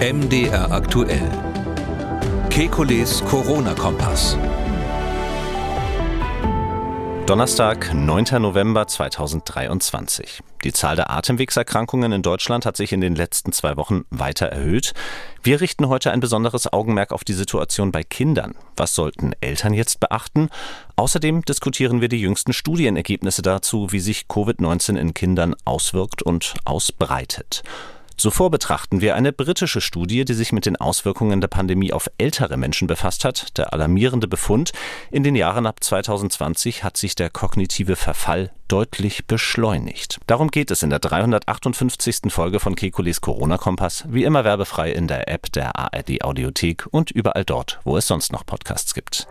MDR aktuell. Kekules Corona-Kompass. Donnerstag, 9. November 2023. Die Zahl der Atemwegserkrankungen in Deutschland hat sich in den letzten zwei Wochen weiter erhöht. Wir richten heute ein besonderes Augenmerk auf die Situation bei Kindern. Was sollten Eltern jetzt beachten? Außerdem diskutieren wir die jüngsten Studienergebnisse dazu, wie sich Covid-19 in Kindern auswirkt und ausbreitet. Zuvor betrachten wir eine britische Studie, die sich mit den Auswirkungen der Pandemie auf ältere Menschen befasst hat. Der alarmierende Befund, in den Jahren ab 2020 hat sich der kognitive Verfall deutlich beschleunigt. Darum geht es in der 358. Folge von Kekulis Corona-Kompass, wie immer werbefrei in der App der ARD Audiothek und überall dort, wo es sonst noch Podcasts gibt.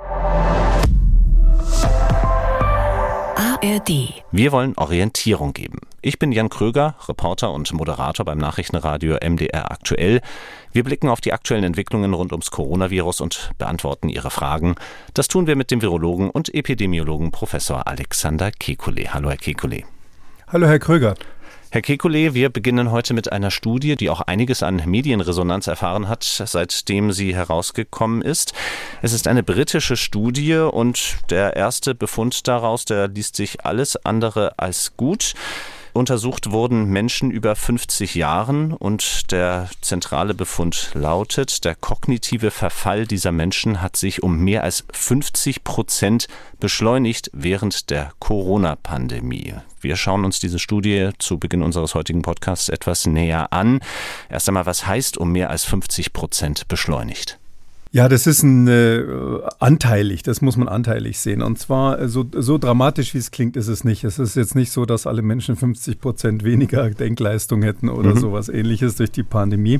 ARD. Wir wollen Orientierung geben. Ich bin Jan Kröger, Reporter und Moderator beim Nachrichtenradio MDR aktuell. Wir blicken auf die aktuellen Entwicklungen rund ums Coronavirus und beantworten Ihre Fragen. Das tun wir mit dem Virologen und Epidemiologen Professor Alexander Kekulé. Hallo, Herr Kekulé. Hallo, Herr Kröger. Herr Kekulé, wir beginnen heute mit einer Studie, die auch einiges an Medienresonanz erfahren hat, seitdem sie herausgekommen ist. Es ist eine britische Studie und der erste Befund daraus, der liest sich alles andere als gut. Untersucht wurden Menschen über 50 Jahren und der zentrale Befund lautet, der kognitive Verfall dieser Menschen hat sich um mehr als 50 Prozent beschleunigt während der Corona-Pandemie. Wir schauen uns diese Studie zu Beginn unseres heutigen Podcasts etwas näher an. Erst einmal, was heißt um mehr als 50 Prozent beschleunigt? Ja, das ist ein äh, anteilig, das muss man anteilig sehen. Und zwar äh, so, so dramatisch, wie es klingt, ist es nicht. Es ist jetzt nicht so, dass alle Menschen 50 Prozent weniger Denkleistung hätten oder mhm. sowas ähnliches durch die Pandemie,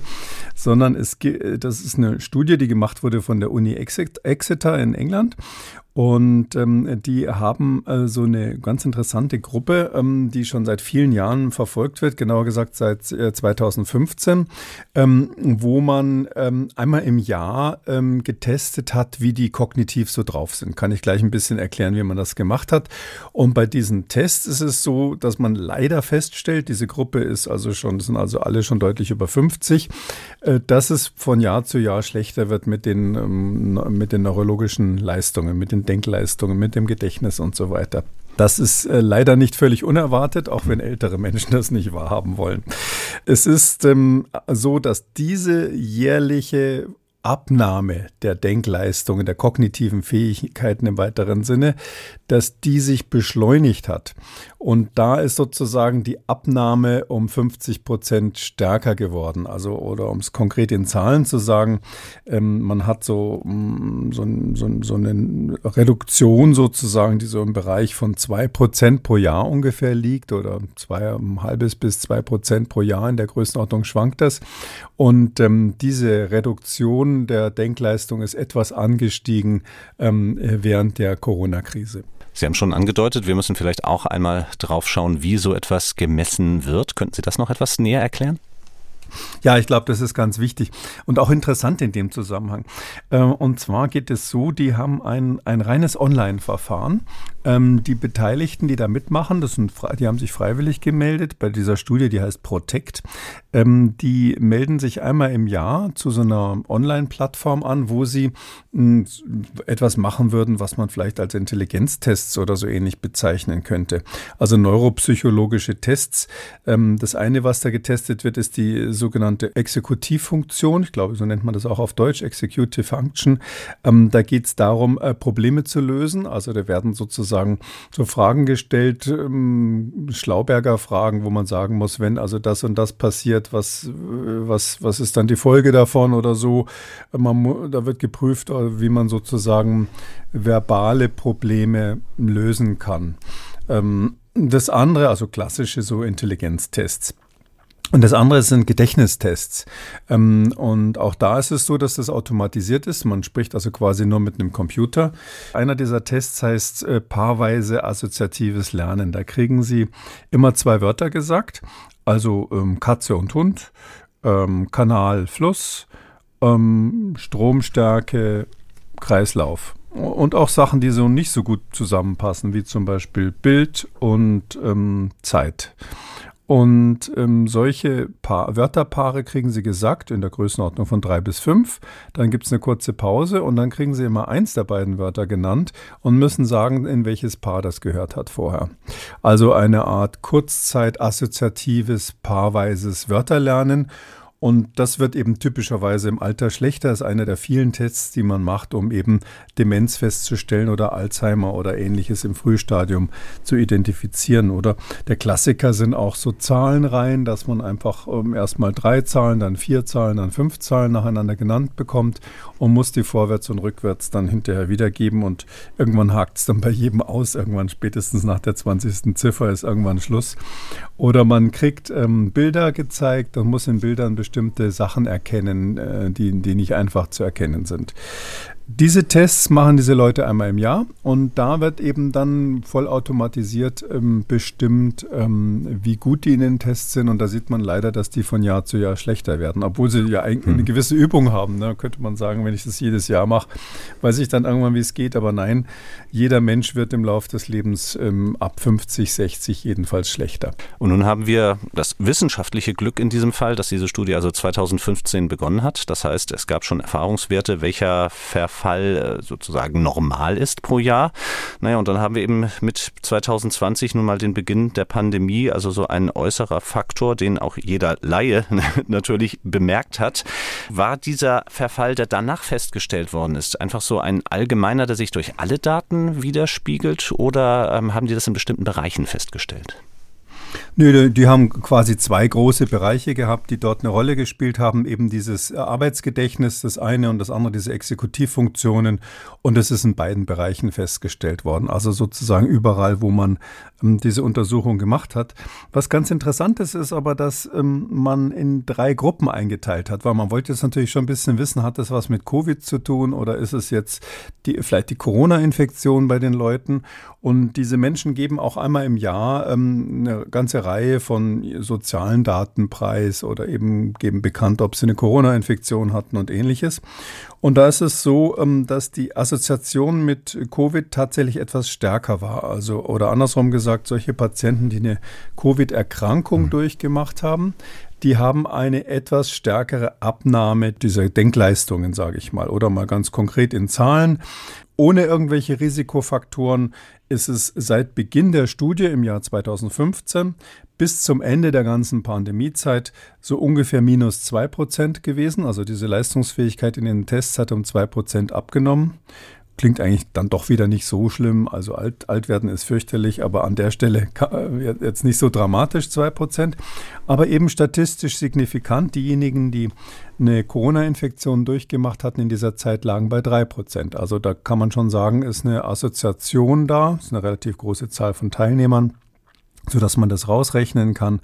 sondern es, das ist eine Studie, die gemacht wurde von der Uni Exeter in England. Und ähm, die haben äh, so eine ganz interessante Gruppe, ähm, die schon seit vielen Jahren verfolgt wird, genauer gesagt seit äh, 2015, ähm, wo man ähm, einmal im Jahr ähm, getestet hat, wie die kognitiv so drauf sind. Kann ich gleich ein bisschen erklären, wie man das gemacht hat. Und bei diesen Tests ist es so, dass man leider feststellt, diese Gruppe ist also schon, sind also alle schon deutlich über 50, äh, dass es von Jahr zu Jahr schlechter wird mit den, ähm, mit den neurologischen Leistungen, mit den Denkleistungen, mit dem Gedächtnis und so weiter. Das ist äh, leider nicht völlig unerwartet, auch wenn ältere Menschen das nicht wahrhaben wollen. Es ist ähm, so, dass diese jährliche Abnahme der Denkleistungen, der kognitiven Fähigkeiten im weiteren Sinne, dass die sich beschleunigt hat. Und da ist sozusagen die Abnahme um 50 Prozent stärker geworden. Also, oder um es konkret in Zahlen zu sagen, ähm, man hat so, mm, so, so, so, eine Reduktion sozusagen, die so im Bereich von zwei Prozent pro Jahr ungefähr liegt oder zwei, ein halbes bis zwei Prozent pro Jahr in der Größenordnung schwankt das. Und ähm, diese Reduktion der Denkleistung ist etwas angestiegen ähm, während der Corona-Krise. Sie haben schon angedeutet, wir müssen vielleicht auch einmal drauf schauen, wie so etwas gemessen wird. Könnten Sie das noch etwas näher erklären? Ja, ich glaube, das ist ganz wichtig und auch interessant in dem Zusammenhang. Äh, und zwar geht es so, die haben ein, ein reines Online-Verfahren. Ähm, die Beteiligten, die da mitmachen, das sind, die haben sich freiwillig gemeldet bei dieser Studie, die heißt Protect. Ähm, die melden sich einmal im Jahr zu so einer Online-Plattform an, wo sie etwas machen würden, was man vielleicht als Intelligenztests oder so ähnlich bezeichnen könnte. Also neuropsychologische Tests. Ähm, das eine, was da getestet wird, ist die sogenannte Exekutivfunktion. Ich glaube, so nennt man das auch auf Deutsch, Executive Function. Ähm, da geht es darum, äh, Probleme zu lösen. Also da werden sozusagen so Fragen gestellt, ähm, Schlauberger Fragen, wo man sagen muss, wenn also das und das passiert, was, was, was ist dann die Folge davon oder so. Man, da wird geprüft, äh, wie man sozusagen verbale Probleme lösen kann. Ähm, das andere, also klassische so Intelligenztests. Und das andere sind Gedächtnistests. Ähm, und auch da ist es so, dass das automatisiert ist. Man spricht also quasi nur mit einem Computer. Einer dieser Tests heißt äh, paarweise assoziatives Lernen. Da kriegen Sie immer zwei Wörter gesagt, also ähm, Katze und Hund, ähm, Kanal, Fluss, Stromstärke, Kreislauf. Und auch Sachen, die so nicht so gut zusammenpassen, wie zum Beispiel Bild und Zeit. Und ähm, solche pa Wörterpaare kriegen Sie gesagt in der Größenordnung von drei bis fünf. Dann gibt es eine kurze Pause und dann kriegen Sie immer eins der beiden Wörter genannt und müssen sagen, in welches Paar das gehört hat vorher. Also eine Art Kurzzeit-assoziatives, paarweises Wörterlernen. Und das wird eben typischerweise im Alter schlechter. Das ist einer der vielen Tests, die man macht, um eben Demenz festzustellen oder Alzheimer oder ähnliches im Frühstadium zu identifizieren. Oder der Klassiker sind auch so Zahlenreihen, dass man einfach ähm, erstmal drei Zahlen, dann vier Zahlen, dann fünf Zahlen nacheinander genannt bekommt und muss die vorwärts und rückwärts dann hinterher wiedergeben. Und irgendwann hakt es dann bei jedem aus. Irgendwann spätestens nach der 20. Ziffer ist irgendwann Schluss. Oder man kriegt ähm, Bilder gezeigt und muss in Bildern bestimmte Sachen erkennen, äh, die, die nicht einfach zu erkennen sind. Diese Tests machen diese Leute einmal im Jahr und da wird eben dann vollautomatisiert ähm, bestimmt, ähm, wie gut die in den Tests sind. Und da sieht man leider, dass die von Jahr zu Jahr schlechter werden, obwohl sie ja eigentlich eine hm. gewisse Übung haben. Ne? Könnte man sagen, wenn ich das jedes Jahr mache, weiß ich dann irgendwann, wie es geht. Aber nein, jeder Mensch wird im Laufe des Lebens ähm, ab 50, 60 jedenfalls schlechter. Und nun haben wir das wissenschaftliche Glück in diesem Fall, dass diese Studie also 2015 begonnen hat. Das heißt, es gab schon Erfahrungswerte, welcher Verfahren Fall äh, sozusagen normal ist pro Jahr. Naja, und dann haben wir eben mit 2020 nun mal den Beginn der Pandemie, also so ein äußerer Faktor, den auch jeder Laie natürlich bemerkt hat. War dieser Verfall, der danach festgestellt worden ist, einfach so ein allgemeiner, der sich durch alle Daten widerspiegelt oder ähm, haben die das in bestimmten Bereichen festgestellt? Nö, die haben quasi zwei große Bereiche gehabt, die dort eine Rolle gespielt haben. Eben dieses Arbeitsgedächtnis, das eine und das andere diese Exekutivfunktionen. Und das ist in beiden Bereichen festgestellt worden. Also sozusagen überall, wo man ähm, diese Untersuchung gemacht hat. Was ganz interessant ist, ist aber, dass ähm, man in drei Gruppen eingeteilt hat, weil man wollte jetzt natürlich schon ein bisschen wissen, hat das was mit Covid zu tun oder ist es jetzt die, vielleicht die Corona-Infektion bei den Leuten? Und diese Menschen geben auch einmal im Jahr ähm, eine ganze Reihe von sozialen Daten preis oder eben geben bekannt, ob sie eine Corona-Infektion hatten und ähnliches. Und da ist es so, ähm, dass die Assoziation mit Covid tatsächlich etwas stärker war. Also, oder andersrum gesagt, solche Patienten, die eine Covid-Erkrankung mhm. durchgemacht haben, die haben eine etwas stärkere Abnahme dieser Denkleistungen, sage ich mal, oder mal ganz konkret in Zahlen. Ohne irgendwelche Risikofaktoren ist es seit Beginn der Studie im Jahr 2015 bis zum Ende der ganzen Pandemiezeit so ungefähr minus 2% gewesen. Also diese Leistungsfähigkeit in den Tests hat um 2% abgenommen. Klingt eigentlich dann doch wieder nicht so schlimm. Also alt, alt werden ist fürchterlich, aber an der Stelle äh, jetzt nicht so dramatisch, 2%. Aber eben statistisch signifikant. Diejenigen, die eine Corona-Infektion durchgemacht hatten in dieser Zeit, lagen bei 3%. Also da kann man schon sagen, ist eine Assoziation da, ist eine relativ große Zahl von Teilnehmern so dass man das rausrechnen kann.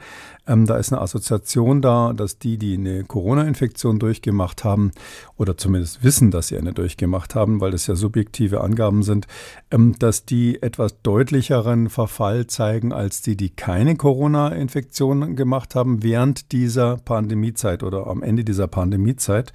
Ähm, da ist eine Assoziation da, dass die, die eine Corona-Infektion durchgemacht haben oder zumindest wissen, dass sie eine durchgemacht haben, weil das ja subjektive Angaben sind, ähm, dass die etwas deutlicheren Verfall zeigen als die, die keine Corona-Infektion gemacht haben während dieser Pandemiezeit oder am Ende dieser Pandemiezeit.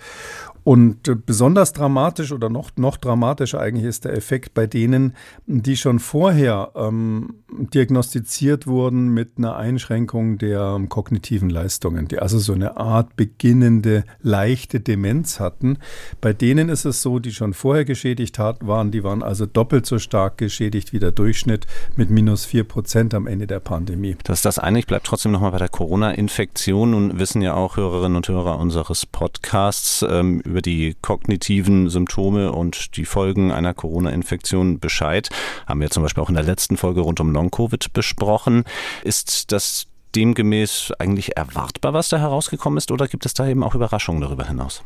Und besonders dramatisch oder noch, noch dramatischer eigentlich ist der Effekt bei denen, die schon vorher ähm, diagnostiziert wurden mit einer Einschränkung der kognitiven Leistungen, die also so eine Art beginnende leichte Demenz hatten. Bei denen ist es so, die schon vorher geschädigt hat, waren, die waren also doppelt so stark geschädigt wie der Durchschnitt mit minus vier Prozent am Ende der Pandemie. Das ist das eine. Ich bleibe trotzdem nochmal bei der Corona-Infektion und wissen ja auch Hörerinnen und Hörer unseres Podcasts ähm, über die kognitiven Symptome und die Folgen einer Corona-Infektion Bescheid. Haben wir zum Beispiel auch in der letzten Folge rund um Long-Covid besprochen. Ist das demgemäß eigentlich erwartbar, was da herausgekommen ist, oder gibt es da eben auch Überraschungen darüber hinaus?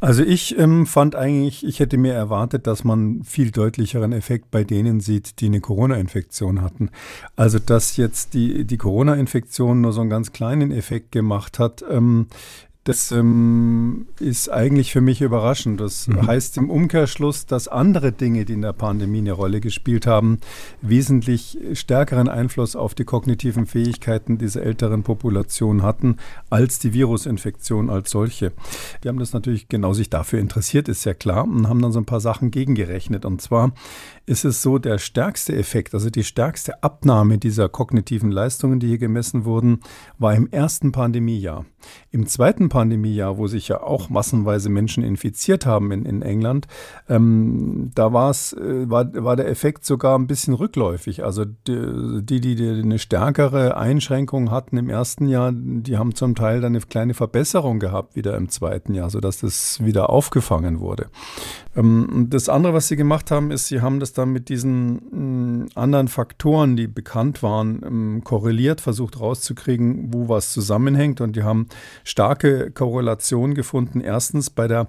Also ich ähm, fand eigentlich, ich hätte mir erwartet, dass man viel deutlicheren Effekt bei denen sieht, die eine Corona-Infektion hatten. Also dass jetzt die, die Corona-Infektion nur so einen ganz kleinen Effekt gemacht hat, ähm, Das ähm, ist eigentlich für mich überraschend. Das mhm. heißt im Umkehrschluss, dass andere Dinge, die in der Pandemie eine Rolle gespielt haben, wesentlich stärkeren Einfluss auf die kognitiven Fähigkeiten dieser älteren Population hatten, als die Virusinfektion als solche. Wir haben das natürlich genau sich dafür interessiert, ist ja klar, und haben dann so ein paar Sachen gegengerechnet. Und zwar ist es so, der stärkste Effekt, also die stärkste Abnahme dieser kognitiven Leistungen, die hier gemessen wurden, war im ersten Pandemiejahr. Im zweiten Pandemiejahr, wo sich ja auch massenweise Menschen infiziert haben in, in England, ähm, da war's, äh, war, war der Effekt sogar ein bisschen rückläufig. Also die, die, die eine stärkere Einschränkung hatten im ersten Jahr, die haben zum Teil dann eine kleine Verbesserung gehabt wieder im zweiten Jahr, sodass das wieder aufgefangen wurde. Ähm, das andere, was sie gemacht haben, ist, sie haben das dann mit diesen mh, anderen Faktoren, die bekannt waren, ähm, korreliert, versucht rauszukriegen, wo was zusammenhängt. Und die haben starke Korrelation gefunden. Erstens bei der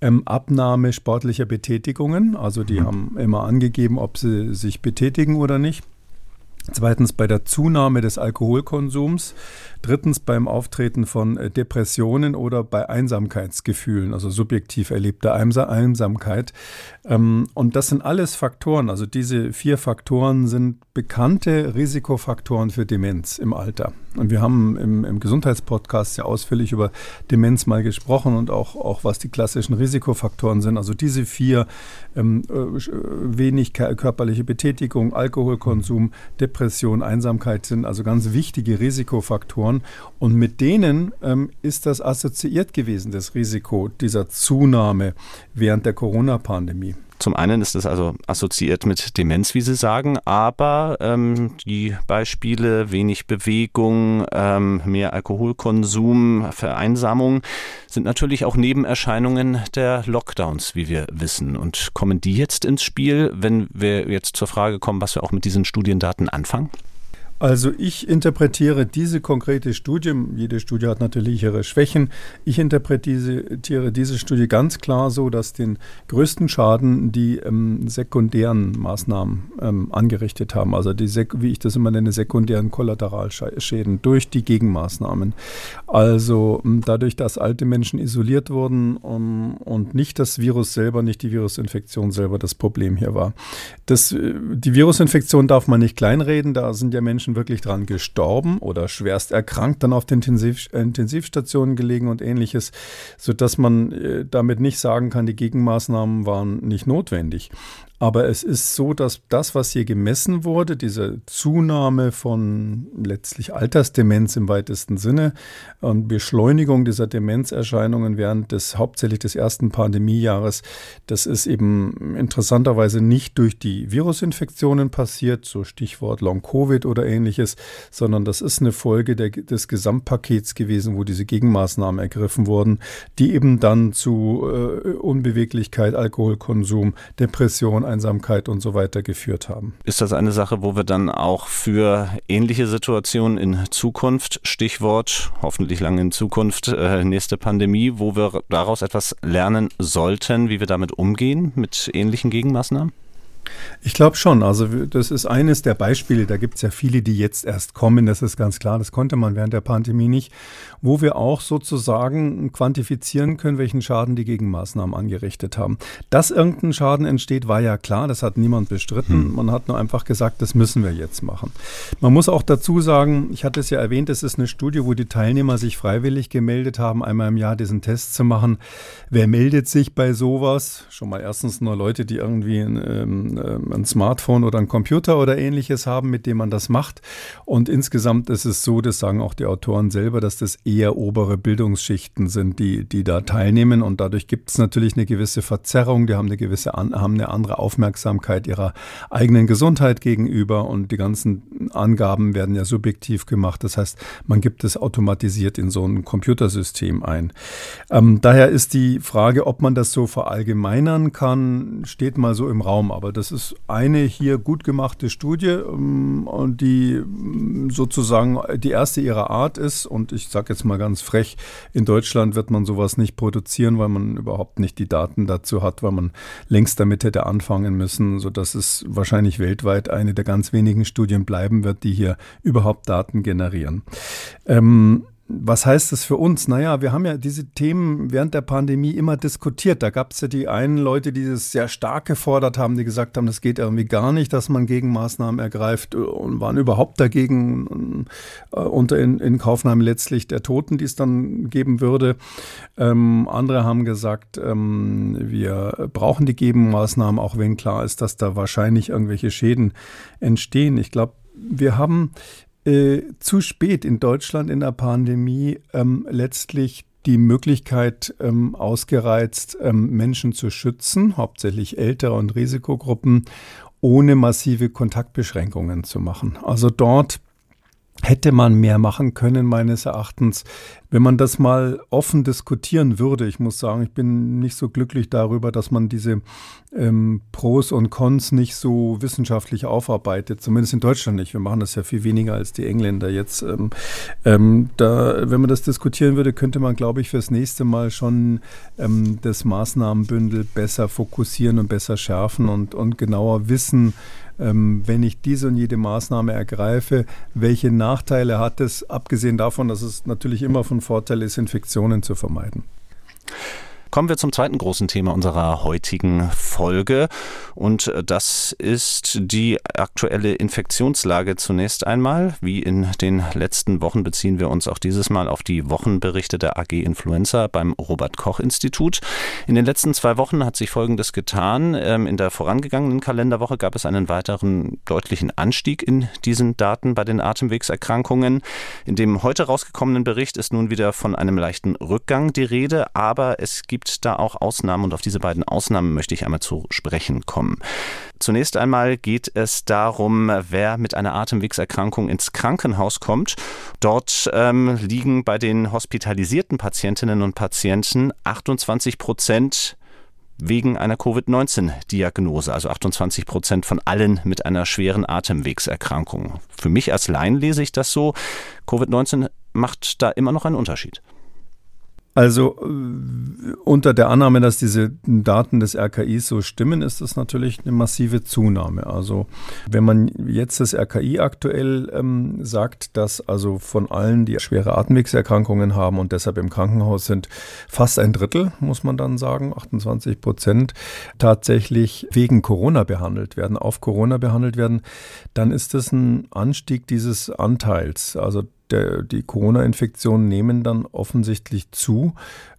ähm, Abnahme sportlicher Betätigungen. Also die mhm. haben immer angegeben, ob sie sich betätigen oder nicht. Zweitens bei der Zunahme des Alkoholkonsums. Drittens beim Auftreten von äh, Depressionen oder bei Einsamkeitsgefühlen, also subjektiv erlebter Einsamkeit. Ähm, und das sind alles Faktoren, also diese vier Faktoren sind bekannte Risikofaktoren für Demenz im Alter. Und wir haben im, im Gesundheitspodcast sehr ausführlich über Demenz mal gesprochen und auch, auch was die klassischen Risikofaktoren sind. Also diese vier, ähm, äh, wenig körperliche Betätigung, Alkoholkonsum, Depression, Einsamkeit sind also ganz wichtige Risikofaktoren. Und mit denen ähm, ist das assoziiert gewesen, das Risiko dieser Zunahme während der Corona-Pandemie. Zum einen ist es also assoziiert mit Demenz, wie Sie sagen, aber ähm, die Beispiele wenig Bewegung, ähm, mehr Alkoholkonsum, Vereinsamung sind natürlich auch Nebenerscheinungen der Lockdowns, wie wir wissen. Und kommen die jetzt ins Spiel, wenn wir jetzt zur Frage kommen, was wir auch mit diesen Studiendaten anfangen? Also ich interpretiere diese konkrete Studie, jede Studie hat natürlich ihre Schwächen, ich interpretiere diese Studie ganz klar so, dass den größten Schaden die ähm, sekundären Maßnahmen ähm, angerichtet haben, also die, wie ich das immer nenne, sekundären Kollateralschäden durch die Gegenmaßnahmen. Also ähm, dadurch, dass alte Menschen isoliert wurden um, und nicht das Virus selber, nicht die Virusinfektion selber das Problem hier war. Das, äh, die Virusinfektion darf man nicht kleinreden, da sind ja Menschen Menschen wirklich dran gestorben oder schwerst erkrankt, dann auf den Intensiv Intensivstationen gelegen und ähnliches, sodass man äh, damit nicht sagen kann, die Gegenmaßnahmen waren nicht notwendig. Aber es ist so, dass das, was hier gemessen wurde, diese Zunahme von letztlich Altersdemenz im weitesten Sinne und Beschleunigung dieser Demenzerscheinungen während des hauptsächlich des ersten Pandemiejahres, das ist eben interessanterweise nicht durch die Virusinfektionen passiert, so Stichwort Long-Covid oder ähnliches, sondern das ist eine Folge der, des Gesamtpakets gewesen, wo diese Gegenmaßnahmen ergriffen wurden, die eben dann zu äh, Unbeweglichkeit, Alkoholkonsum, Depression, Einsamkeit und so weiter geführt haben. Ist das eine Sache, wo wir dann auch für ähnliche Situationen in Zukunft, Stichwort hoffentlich lange in Zukunft, äh, nächste Pandemie, wo wir daraus etwas lernen sollten, wie wir damit umgehen, mit ähnlichen Gegenmaßnahmen? Ich glaube schon. Also das ist eines der Beispiele. Da gibt es ja viele, die jetzt erst kommen. Das ist ganz klar. Das konnte man während der Pandemie nicht. Wo wir auch sozusagen quantifizieren können, welchen Schaden die Gegenmaßnahmen angerichtet haben. Dass irgendein Schaden entsteht, war ja klar. Das hat niemand bestritten. Hm. Man hat nur einfach gesagt, das müssen wir jetzt machen. Man muss auch dazu sagen, ich hatte es ja erwähnt, es ist eine Studie, wo die Teilnehmer sich freiwillig gemeldet haben, einmal im Jahr diesen Test zu machen. Wer meldet sich bei sowas? Schon mal erstens nur Leute, die irgendwie ähm, ähm, ein Smartphone oder ein Computer oder ähnliches haben, mit dem man das macht. Und insgesamt ist es so, das sagen auch die Autoren selber, dass das eher obere Bildungsschichten sind, die, die da teilnehmen. Und dadurch gibt es natürlich eine gewisse Verzerrung. Die haben eine gewisse, haben eine andere Aufmerksamkeit ihrer eigenen Gesundheit gegenüber. Und die ganzen Angaben werden ja subjektiv gemacht. Das heißt, man gibt es automatisiert in so ein Computersystem ein. Ähm, daher ist die Frage, ob man das so verallgemeinern kann, steht mal so im Raum. Aber das das ist eine hier gut gemachte Studie, ähm, die ähm, sozusagen die erste ihrer Art ist. Und ich sage jetzt mal ganz frech, in Deutschland wird man sowas nicht produzieren, weil man überhaupt nicht die Daten dazu hat, weil man längst damit hätte anfangen müssen, sodass es wahrscheinlich weltweit eine der ganz wenigen Studien bleiben wird, die hier überhaupt Daten generieren. Ähm, was heißt das für uns? Naja, wir haben ja diese Themen während der Pandemie immer diskutiert. Da gab es ja die einen Leute, die das sehr stark gefordert haben, die gesagt haben, das geht irgendwie gar nicht, dass man Gegenmaßnahmen ergreift und waren überhaupt dagegen äh, unter in, in Kaufnahme letztlich der Toten, die es dann geben würde. Ähm, andere haben gesagt, ähm, wir brauchen die Gegenmaßnahmen, auch wenn klar ist, dass da wahrscheinlich irgendwelche Schäden entstehen. Ich glaube, wir haben äh, zu spät in Deutschland in der Pandemie ähm, letztlich die Möglichkeit ähm, ausgereizt, ähm, Menschen zu schützen, hauptsächlich ältere und Risikogruppen, ohne massive Kontaktbeschränkungen zu machen. Also dort hätte man mehr machen können, meines Erachtens. Wenn man das mal offen diskutieren würde, ich muss sagen, ich bin nicht so glücklich darüber, dass man diese ähm, Pros und Cons nicht so wissenschaftlich aufarbeitet, zumindest in Deutschland nicht. Wir machen das ja viel weniger als die Engländer jetzt. Ähm, ähm, da, wenn man das diskutieren würde, könnte man, glaube ich, fürs nächste Mal schon ähm, das Maßnahmenbündel besser fokussieren und besser schärfen und, und genauer wissen, wenn ich diese und jede Maßnahme ergreife, welche Nachteile hat es, abgesehen davon, dass es natürlich immer von Vorteil ist, Infektionen zu vermeiden. Kommen wir zum zweiten großen Thema unserer heutigen Folge und das ist die aktuelle Infektionslage zunächst einmal. Wie in den letzten Wochen beziehen wir uns auch dieses Mal auf die Wochenberichte der AG Influenza beim Robert Koch Institut. In den letzten zwei Wochen hat sich Folgendes getan. Ähm, in der vorangegangenen Kalenderwoche gab es einen weiteren deutlichen Anstieg in diesen Daten bei den Atemwegserkrankungen. In dem heute rausgekommenen Bericht ist nun wieder von einem leichten Rückgang die Rede, aber es gibt da auch Ausnahmen und auf diese beiden Ausnahmen möchte ich einmal zu sprechen kommen. Zunächst einmal geht es darum, wer mit einer Atemwegserkrankung ins Krankenhaus kommt. Dort ähm, liegen bei den hospitalisierten Patientinnen und Patienten 28 Prozent wegen einer Covid-19-Diagnose, also 28 Prozent von allen mit einer schweren Atemwegserkrankung. Für mich als Laien lese ich das so. Covid-19 macht da immer noch einen Unterschied. Also äh, unter der Annahme, dass diese Daten des RKIs so stimmen, ist das natürlich eine massive Zunahme. Also wenn man jetzt das RKI aktuell ähm, sagt, dass also von allen, die schwere Atemwegserkrankungen haben und deshalb im Krankenhaus sind, fast ein Drittel, muss man dann sagen, 28 Prozent, tatsächlich wegen Corona behandelt werden, auf Corona behandelt werden, dann ist das ein Anstieg dieses Anteils. Also der, die Corona-Infektionen nehmen dann offensichtlich zu.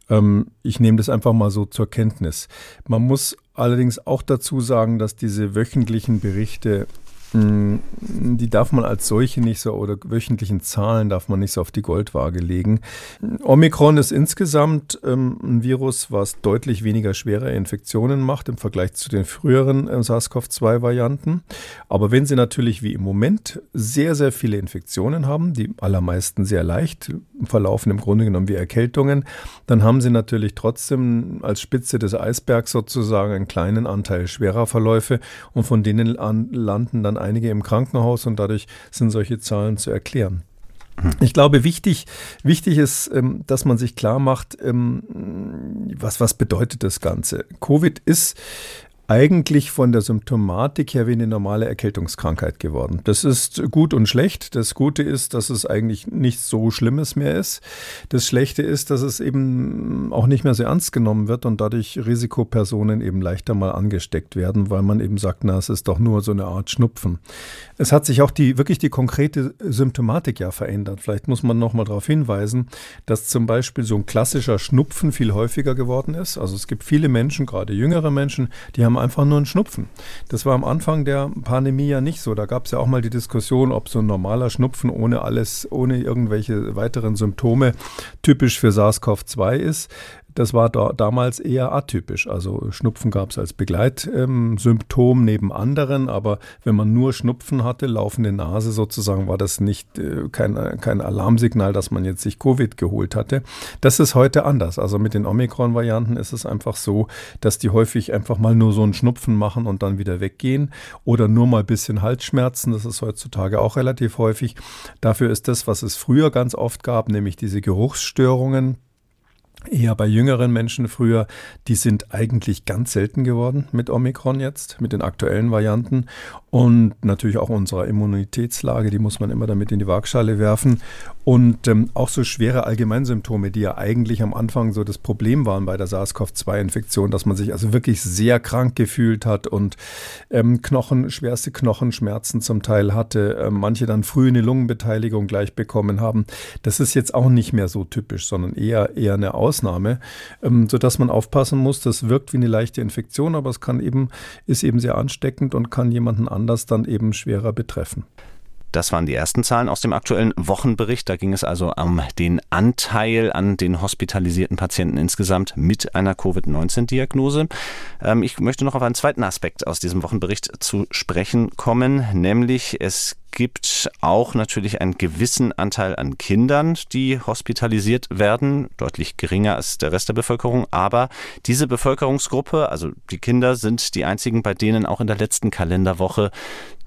Ähm, ich nehme das einfach mal so zur Kenntnis. Man muss allerdings auch dazu sagen, dass diese wöchentlichen Berichte die darf man als solche nicht so, oder wöchentlichen Zahlen darf man nicht so auf die Goldwaage legen. Omikron ist insgesamt ähm, ein Virus, was deutlich weniger schwere Infektionen macht im Vergleich zu den früheren äh, SARS-CoV-2-Varianten. Aber wenn Sie natürlich wie im Moment sehr, sehr viele Infektionen haben, die allermeisten sehr leicht verlaufen, im Grunde genommen wie Erkältungen, dann haben Sie natürlich trotzdem als Spitze des Eisbergs sozusagen einen kleinen Anteil schwerer Verläufe und von denen landen dann einige im Krankenhaus und dadurch sind solche Zahlen zu erklären. Hm. Ich glaube, wichtig, wichtig ist, ähm, dass man sich klar macht, ähm, was, was bedeutet das Ganze. Covid ist eigentlich von der Symptomatik her wie eine normale Erkältungskrankheit geworden. Das ist gut und schlecht. Das Gute ist, dass es eigentlich nichts so Schlimmes mehr ist. Das Schlechte ist, dass es eben auch nicht mehr so ernst genommen wird und dadurch Risikopersonen eben leichter mal angesteckt werden, weil man eben sagt, na, es ist doch nur so eine Art Schnupfen. Es hat sich auch die, wirklich die konkrete Symptomatik ja verändert. Vielleicht muss man nochmal darauf hinweisen, dass zum Beispiel so ein klassischer Schnupfen viel häufiger geworden ist. Also es gibt viele Menschen, gerade jüngere Menschen, die haben einfach nur einen Schnupfen. Das war am Anfang der Pandemie ja nicht so. Da gab es ja auch mal die Diskussion, ob so ein normaler Schnupfen ohne alles, ohne irgendwelche weiteren Symptome typisch für SARS-CoV-2 ist. Das war da, damals eher atypisch. Also Schnupfen gab es als Begleitsymptom ähm, neben anderen, aber wenn man nur Schnupfen hatte, laufende Nase sozusagen, war das nicht äh, kein, kein Alarmsignal, dass man jetzt sich Covid geholt hatte. Das ist heute anders. Also mit den Omikron-Varianten ist es einfach so, dass die häufig einfach mal nur so einen Schnupfen machen und dann wieder weggehen oder nur mal ein bisschen Halsschmerzen. Das ist heutzutage auch relativ häufig. Dafür ist das, was es früher ganz oft gab, nämlich diese Geruchsstörungen, eher bei jüngeren Menschen früher, die sind eigentlich ganz selten geworden mit Omikron jetzt, mit den aktuellen Varianten. Und natürlich auch unserer Immunitätslage, die muss man immer damit in die Waagschale werfen. Und ähm, auch so schwere Allgemeinsymptome, die ja eigentlich am Anfang so das Problem waren bei der SARS-CoV-2-Infektion, dass man sich also wirklich sehr krank gefühlt hat und ähm, Knochen, schwerste Knochenschmerzen zum Teil hatte, äh, manche dann früh eine Lungenbeteiligung gleich bekommen haben. Das ist jetzt auch nicht mehr so typisch, sondern eher, eher eine Ausnahme, ähm, sodass man aufpassen muss. Das wirkt wie eine leichte Infektion, aber es kann eben, ist eben sehr ansteckend und kann jemanden anders dann eben schwerer betreffen. Das waren die ersten Zahlen aus dem aktuellen Wochenbericht. Da ging es also um den Anteil an den hospitalisierten Patienten insgesamt mit einer Covid-19-Diagnose. Ähm, ich möchte noch auf einen zweiten Aspekt aus diesem Wochenbericht zu sprechen kommen, nämlich es gibt auch natürlich einen gewissen Anteil an Kindern, die hospitalisiert werden, deutlich geringer als der Rest der Bevölkerung. Aber diese Bevölkerungsgruppe, also die Kinder, sind die einzigen, bei denen auch in der letzten Kalenderwoche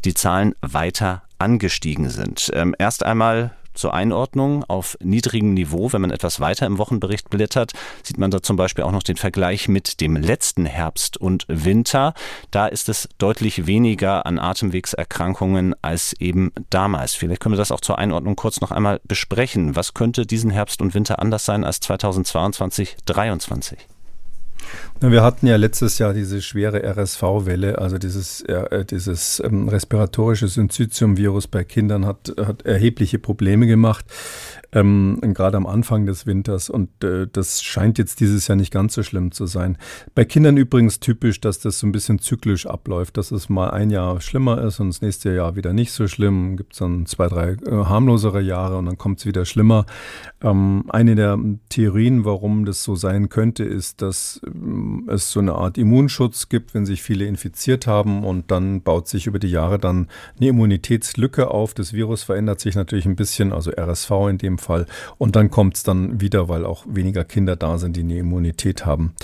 die Zahlen weiter angestiegen sind. Ähm, erst einmal zur Einordnung auf niedrigem Niveau. Wenn man etwas weiter im Wochenbericht blättert, sieht man da zum Beispiel auch noch den Vergleich mit dem letzten Herbst und Winter. Da ist es deutlich weniger an Atemwegserkrankungen als eben damals. Vielleicht können wir das auch zur Einordnung kurz noch einmal besprechen. Was könnte diesen Herbst und Winter anders sein als 2022, 2023? Wir hatten ja letztes Jahr diese schwere RSV-Welle, also dieses, äh, dieses ähm, respiratorische Syncytium-Virus bei Kindern hat, hat erhebliche Probleme gemacht ähm, gerade am Anfang des Winters. Und äh, das scheint jetzt dieses Jahr nicht ganz so schlimm zu sein. Bei Kindern übrigens typisch, dass das so ein bisschen zyklisch abläuft, dass es mal ein Jahr schlimmer ist und das nächste Jahr wieder nicht so schlimm. Gibt es dann zwei, drei äh, harmlosere Jahre und dann kommt es wieder schlimmer. Ähm, eine der Theorien, warum das so sein könnte, ist, dass ähm, es so eine Art Immunschutz gibt, wenn sich viele infiziert haben und dann baut sich über die Jahre dann eine Immunitätslücke auf. Das Virus verändert sich natürlich ein bisschen, also RSV in dem Fall. Und dann kommt es dann wieder, weil auch weniger Kinder da sind, die eine Immunität haben.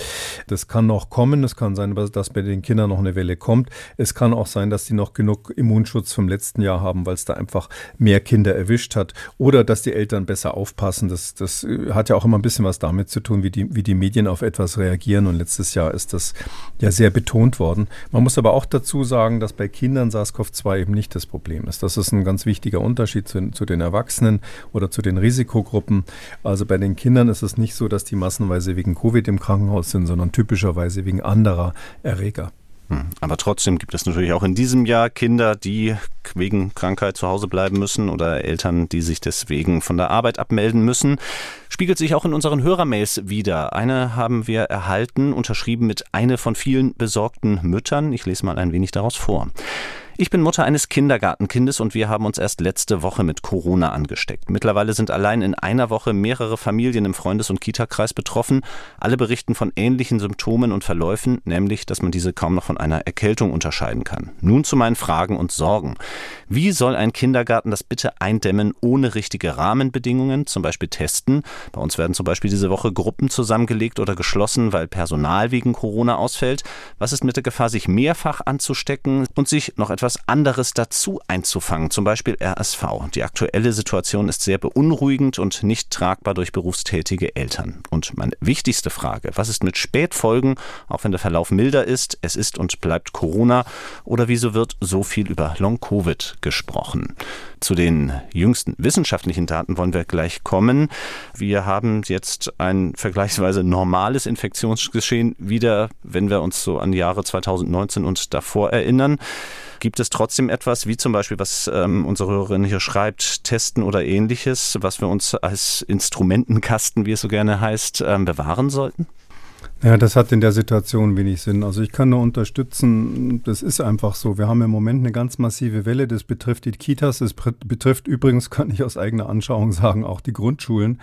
Das kann noch kommen. Es kann sein, dass bei den Kindern noch eine Welle kommt. Es kann auch sein, dass die noch genug Immunschutz vom letzten Jahr haben, weil es da einfach mehr Kinder erwischt hat. Oder dass die Eltern besser aufpassen. Das, das äh, hat ja auch immer ein bisschen was damit zu tun, wie die, wie die Medien auf etwas reagieren. Und letztes Jahr ist das ja sehr betont worden. Man muss aber auch dazu sagen, dass bei Kindern SARS-CoV-2 eben nicht das Problem ist. Das ist ein ganz wichtiger Unterschied zu, zu den Erwachsenen oder zu den Risikogruppen. Also bei den Kindern ist es nicht so, dass die massenweise wegen Covid im Krankenhaus sind, sondern typischerweise wegen anderer Erreger. Hm. Aber trotzdem gibt es natürlich auch in diesem Jahr Kinder, die wegen Krankheit zu Hause bleiben müssen oder Eltern, die sich deswegen von der Arbeit abmelden müssen. Spiegelt sich auch in unseren Hörermails wieder. Eine haben wir erhalten, unterschrieben mit eine von vielen besorgten Müttern. Ich lese mal ein wenig daraus vor. Ich bin Mutter eines Kindergartenkindes und wir haben uns erst letzte Woche mit Corona angesteckt. Mittlerweile sind allein in einer Woche mehrere Familien im Freundes- und Kitakreis betroffen. Alle berichten von ähnlichen Symptomen und Verläufen, nämlich, dass man diese kaum noch von einer Erkältung unterscheiden kann. Nun zu meinen Fragen und Sorgen. Wie soll ein Kindergarten das bitte eindämmen ohne richtige Rahmenbedingungen, zum Beispiel testen? Bei uns werden zum Beispiel diese Woche Gruppen zusammengelegt oder geschlossen, weil Personal wegen Corona ausfällt. Was ist mit der Gefahr, sich mehrfach anzustecken und sich noch etwas etwas anderes dazu einzufangen, zum Beispiel RSV. Die aktuelle Situation ist sehr beunruhigend und nicht tragbar durch berufstätige Eltern. Und meine wichtigste Frage, was ist mit Spätfolgen, auch wenn der Verlauf milder ist, es ist und bleibt Corona oder wieso wird so viel über Long-Covid gesprochen? Zu den jüngsten wissenschaftlichen Daten wollen wir gleich kommen. Wir haben jetzt ein vergleichsweise normales Infektionsgeschehen wieder, wenn wir uns so an Jahre 2019 und davor erinnern. Gibt es trotzdem etwas, wie zum Beispiel, was ähm, unsere Hörerin hier schreibt, Testen oder ähnliches, was wir uns als Instrumentenkasten, wie es so gerne heißt, ähm, bewahren sollten? Ja, das hat in der Situation wenig Sinn. Also ich kann nur unterstützen, das ist einfach so. Wir haben im Moment eine ganz massive Welle, das betrifft die Kitas, es betrifft übrigens, kann ich aus eigener Anschauung sagen, auch die Grundschulen.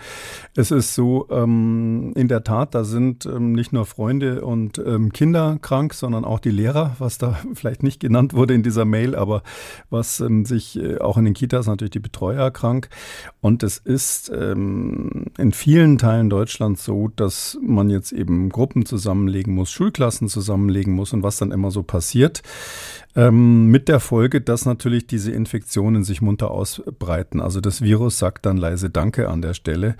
Es ist so, ähm, in der Tat, da sind ähm, nicht nur Freunde und ähm, Kinder krank, sondern auch die Lehrer, was da vielleicht nicht genannt wurde in dieser Mail, aber was ähm, sich äh, auch in den Kitas natürlich die Betreuer krank. Und es ist ähm, in vielen Teilen Deutschlands so, dass man jetzt eben Gruppen Gruppen zusammenlegen muss, Schulklassen zusammenlegen muss und was dann immer so passiert. Ähm, mit der Folge, dass natürlich diese Infektionen sich munter ausbreiten. Also das Virus sagt dann leise Danke an der Stelle.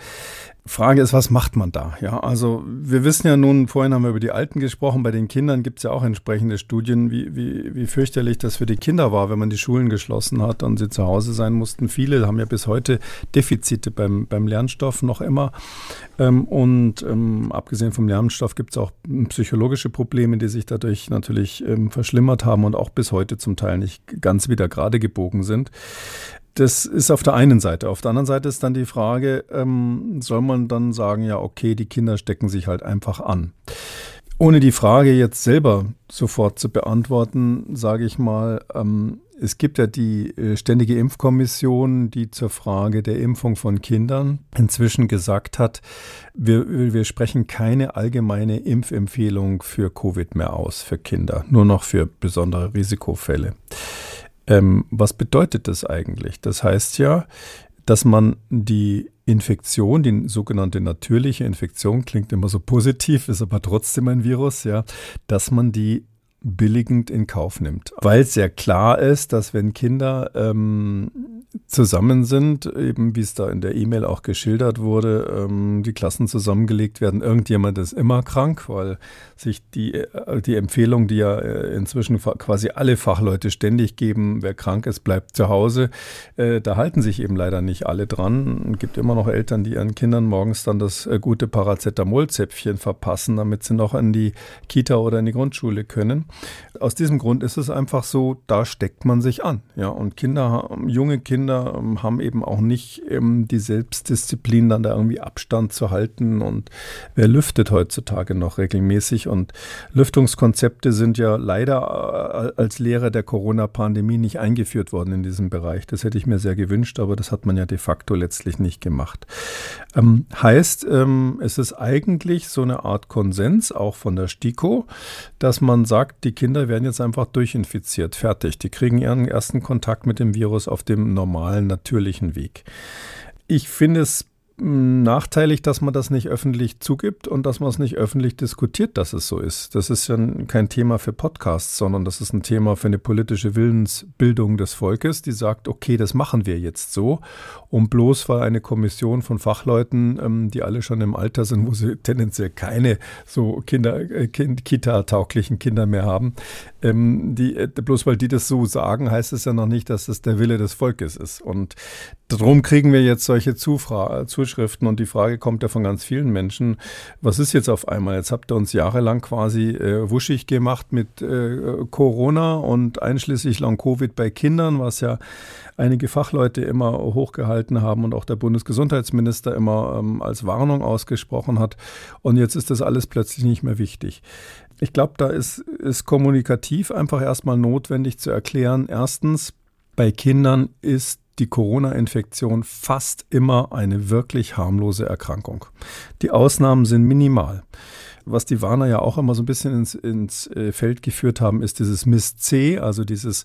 Frage ist, was macht man da? Ja, also wir wissen ja nun, vorhin haben wir über die Alten gesprochen, bei den Kindern gibt es ja auch entsprechende Studien, wie, wie, wie fürchterlich das für die Kinder war, wenn man die Schulen geschlossen hat und sie zu Hause sein mussten. Viele haben ja bis heute Defizite beim, beim Lernstoff noch immer. Ähm, und ähm, abgesehen vom Lernstoff gibt es auch psychologische Probleme, die sich dadurch natürlich ähm, verschlimmert haben und auch bis heute zum Teil nicht ganz wieder gerade gebogen sind. Das ist auf der einen Seite. Auf der anderen Seite ist dann die Frage, ähm, soll man dann sagen, ja, okay, die Kinder stecken sich halt einfach an. Ohne die Frage jetzt selber sofort zu beantworten, sage ich mal, ähm, es gibt ja die äh, Ständige Impfkommission, die zur Frage der Impfung von Kindern inzwischen gesagt hat, wir, wir sprechen keine allgemeine Impfempfehlung für Covid mehr aus für Kinder, nur noch für besondere Risikofälle. Ähm, was bedeutet das eigentlich? Das heißt ja, dass man die Infektion, die sogenannte natürliche Infektion, klingt immer so positiv, ist aber trotzdem ein Virus, ja, dass man die billigend in Kauf nimmt. Weil es ja klar ist, dass wenn Kinder ähm, zusammen sind, eben wie es da in der E-Mail auch geschildert wurde, ähm, die Klassen zusammengelegt werden, irgendjemand ist immer krank, weil sich die, äh, die Empfehlung, die ja äh, inzwischen quasi alle Fachleute ständig geben, wer krank ist, bleibt zu Hause, äh, da halten sich eben leider nicht alle dran. Es gibt immer noch Eltern, die ihren Kindern morgens dann das äh, gute Paracetamol-Zäpfchen verpassen, damit sie noch in die Kita oder in die Grundschule können. Aus diesem Grund ist es einfach so, da steckt man sich an. Ja, und Kinder, junge Kinder ähm, haben eben auch nicht ähm, die Selbstdisziplin, dann da irgendwie Abstand zu halten. Und wer lüftet heutzutage noch regelmäßig? Und Lüftungskonzepte sind ja leider äh, als Lehre der Corona-Pandemie nicht eingeführt worden in diesem Bereich. Das hätte ich mir sehr gewünscht, aber das hat man ja de facto letztlich nicht gemacht. Ähm, heißt, ähm, es ist eigentlich so eine Art Konsens, auch von der STIKO, dass man sagt, die Kinder werden jetzt einfach durchinfiziert, fertig. Die kriegen ihren ersten Kontakt mit dem Virus auf dem normalen, natürlichen Weg. Ich finde es nachteilig, dass man das nicht öffentlich zugibt und dass man es nicht öffentlich diskutiert, dass es so ist. Das ist ja kein Thema für Podcasts, sondern das ist ein Thema für eine politische Willensbildung des Volkes, die sagt, okay, das machen wir jetzt so. Und bloß weil eine Kommission von Fachleuten, ähm, die alle schon im Alter sind, wo sie tendenziell keine so Kinder, äh, kind, Kita-tauglichen Kinder mehr haben, ähm, die, äh, bloß weil die das so sagen, heißt es ja noch nicht, dass es der Wille des Volkes ist. Und darum kriegen wir jetzt solche Zufra Zuschriften und die Frage kommt ja von ganz vielen Menschen, was ist jetzt auf einmal? Jetzt habt ihr uns jahrelang quasi äh, wuschig gemacht mit äh, Corona und einschließlich Long-Covid bei Kindern, was ja einige Fachleute immer hochgehalten haben und auch der Bundesgesundheitsminister immer ähm, als Warnung ausgesprochen hat. Und jetzt ist das alles plötzlich nicht mehr wichtig. Ich glaube, da ist, ist kommunikativ einfach erstmal notwendig zu erklären. Erstens, bei Kindern ist die Corona-Infektion fast immer eine wirklich harmlose Erkrankung. Die Ausnahmen sind minimal. Was die Warner ja auch immer so ein bisschen ins, ins äh, Feld geführt haben, ist dieses MIS-C, also dieses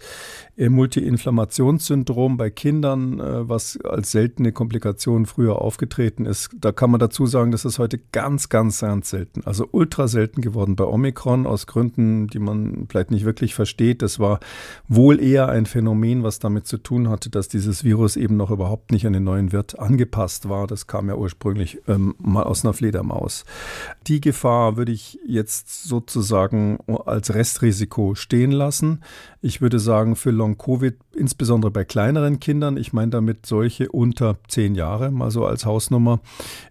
äh, Multi-Inflammationssyndrom bei Kindern, äh, was als seltene Komplikation früher aufgetreten ist. Da kann man dazu sagen, das ist heute ganz, ganz, ganz selten. Also ultra selten geworden bei Omikron aus Gründen, die man vielleicht nicht wirklich versteht. Das war wohl eher ein Phänomen, was damit zu tun hatte, dass dieses Virus eben noch überhaupt nicht an den neuen Wirt angepasst war. Das kam ja ursprünglich ähm, mal aus einer Fledermaus. Die Gefahr würde ich jetzt sozusagen als Restrisiko stehen lassen. Ich würde sagen, für Long-Covid, insbesondere bei kleineren Kindern, ich meine damit solche unter zehn Jahre, mal so als Hausnummer,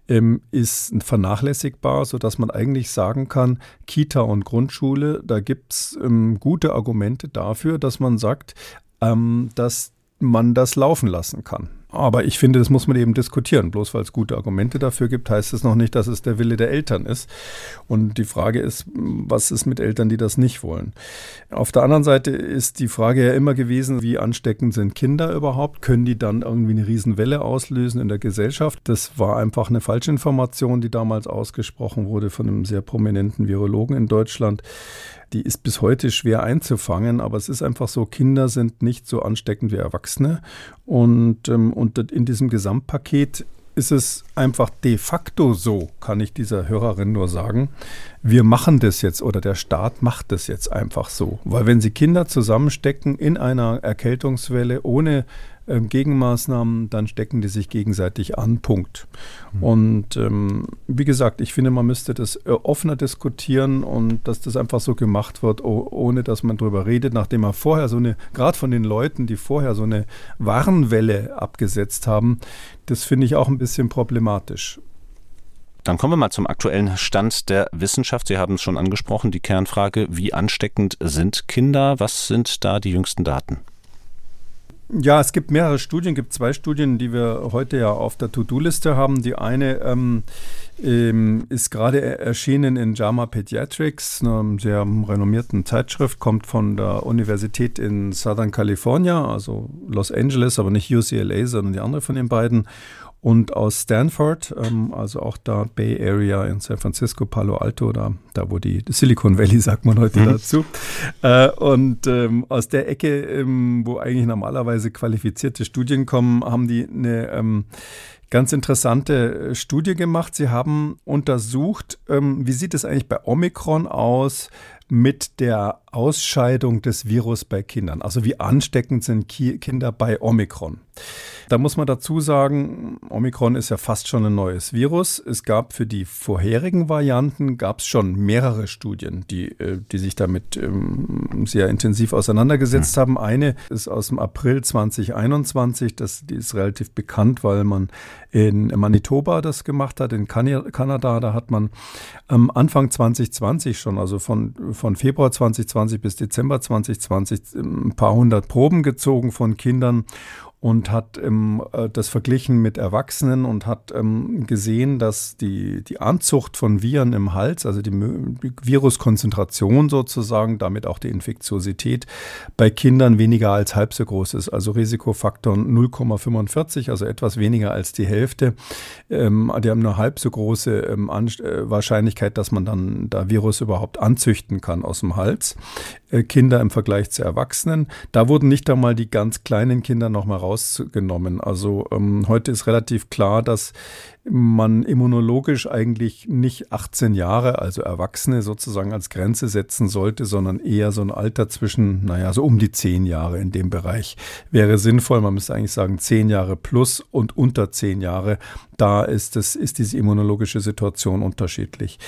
ähm, ist vernachlässigbar, sodass man eigentlich sagen kann, Kita und Grundschule, da gibt es ähm, gute Argumente dafür, dass man sagt, ähm, dass man das laufen lassen kann. Aber ich finde, das muss man eben diskutieren. Bloß weil es gute Argumente dafür gibt, heißt es noch nicht, dass es der Wille der Eltern ist. Und die Frage ist, was ist mit Eltern, die das nicht wollen? Auf der anderen Seite ist die Frage ja immer gewesen, wie ansteckend sind Kinder überhaupt? Können die dann irgendwie eine Riesenwelle auslösen in der Gesellschaft? Das war einfach eine Falschinformation, die damals ausgesprochen wurde von einem sehr prominenten Virologen in Deutschland die ist bis heute schwer einzufangen, aber es ist einfach so, Kinder sind nicht so ansteckend wie Erwachsene. Und, ähm, und in diesem Gesamtpaket ist es einfach de facto so, kann ich dieser Hörerin nur sagen, wir machen das jetzt oder der Staat macht das jetzt einfach so. Weil wenn Sie Kinder zusammenstecken in einer Erkältungswelle ohne ähm, Gegenmaßnahmen, dann stecken die sich gegenseitig an. Punkt. Mhm. Und ähm, wie gesagt, ich finde, man müsste das äh, offener diskutieren und dass das einfach so gemacht wird, ohne dass man darüber redet, nachdem man vorher so eine, gerade von den Leuten, die vorher so eine Warnwelle abgesetzt haben, das finde ich auch ein bisschen problematisch. Dann kommen wir mal zum aktuellen Stand der Wissenschaft. Sie haben es schon angesprochen, die Kernfrage, wie ansteckend sind Kinder? Was sind da die jüngsten Daten? Ja, es gibt mehrere Studien, es gibt zwei Studien, die wir heute ja auf der To-Do-Liste haben. Die eine ähm, ähm, ist gerade erschienen in JAMA Pediatrics, einer sehr renommierten Zeitschrift, kommt von der Universität in Southern California, also Los Angeles, aber nicht UCLA, sondern die andere von den beiden und aus Stanford, ähm, also auch da Bay Area in San Francisco, Palo Alto, da, da wo die Silicon Valley sagt man heute mhm. dazu. Äh, und ähm, aus der Ecke, ähm, wo eigentlich normalerweise qualifizierte Studien kommen, haben die eine ähm, ganz interessante Studie gemacht. Sie haben untersucht, ähm, wie sieht es eigentlich bei Omikron aus mit der Ausscheidung des Virus bei Kindern. Also wie ansteckend sind Ki Kinder bei Omikron. Da muss man dazu sagen, Omikron ist ja fast schon ein neues Virus. Es gab für die vorherigen Varianten gab es schon mehrere Studien, die, äh, die sich damit ähm, sehr intensiv auseinandergesetzt mhm. haben. Eine ist aus dem April 2021, das, die ist relativ bekannt, weil man in Manitoba das gemacht hat, in Kanada. Da hat man am Anfang 2020 schon, also von, von Februar 2020 bis Dezember 2020, ein paar hundert Proben gezogen von Kindern und hat ähm, äh, das verglichen mit Erwachsenen und hat ähm, gesehen, dass die, die Anzucht von Viren im Hals, also die, die Viruskonzentration sozusagen, damit auch die Infektiosität bei Kindern weniger als halb so groß ist. Also Risikofaktor 0,45, also etwas weniger als die Hälfte. Ähm, die haben eine halb so große ähm, äh, Wahrscheinlichkeit, dass man dann da Virus überhaupt anzüchten kann aus dem Hals. Äh, Kinder im Vergleich zu Erwachsenen. Da wurden nicht einmal die ganz kleinen Kinder nochmal rausgenommen. Also ähm, heute ist relativ klar, dass man immunologisch eigentlich nicht 18 Jahre, also Erwachsene sozusagen als Grenze setzen sollte, sondern eher so ein Alter zwischen, naja, so um die 10 Jahre in dem Bereich wäre sinnvoll. Man müsste eigentlich sagen 10 Jahre plus und unter 10 Jahre. Da ist, das, ist diese immunologische Situation unterschiedlich.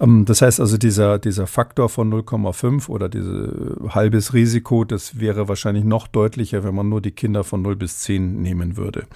Ähm, das heißt also, dieser, dieser Faktor von 0,5 oder dieses halbes Risiko, das wäre wahrscheinlich noch deutlicher, wenn man nur die Kinder von 0 bis 10 nehmen würde.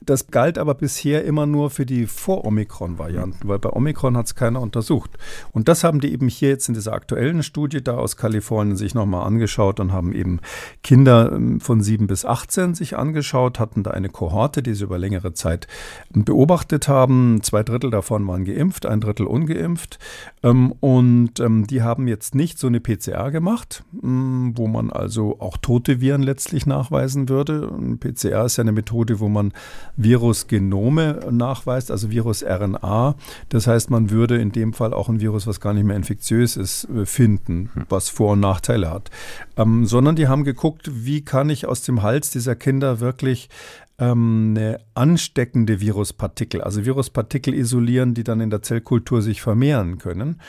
Das galt aber bisher immer nur für die Vor-Omikron-Varianten, weil bei Omikron hat es keiner untersucht. Und das haben die eben hier jetzt in dieser aktuellen Studie da aus Kalifornien sich nochmal angeschaut und haben eben Kinder ähm, von 7 bis 18 sich angeschaut, hatten da eine Kohorte, die sie über längere Zeit beobachtet haben. Zwei Drittel davon waren geimpft, ein Drittel ungeimpft. Ähm, und ähm, die haben jetzt nicht so eine PCR gemacht, wo man also auch tote Viren letztlich nachweisen würde. PCR ist ja eine Methode, wo man Virusgenome nachweist, also Virus-RNA. Das heißt, man würde in dem Fall auch ein Virus, was gar nicht mehr infektiös ist, äh, finden, hm. was Vor- und Nachteile hat. Ähm, sondern die haben geguckt, wie kann ich aus dem Hals dieser Kinder wirklich ähm, eine ansteckende Viruspartikel, also Viruspartikel isolieren, die dann in der Zellkultur sich vermehren können.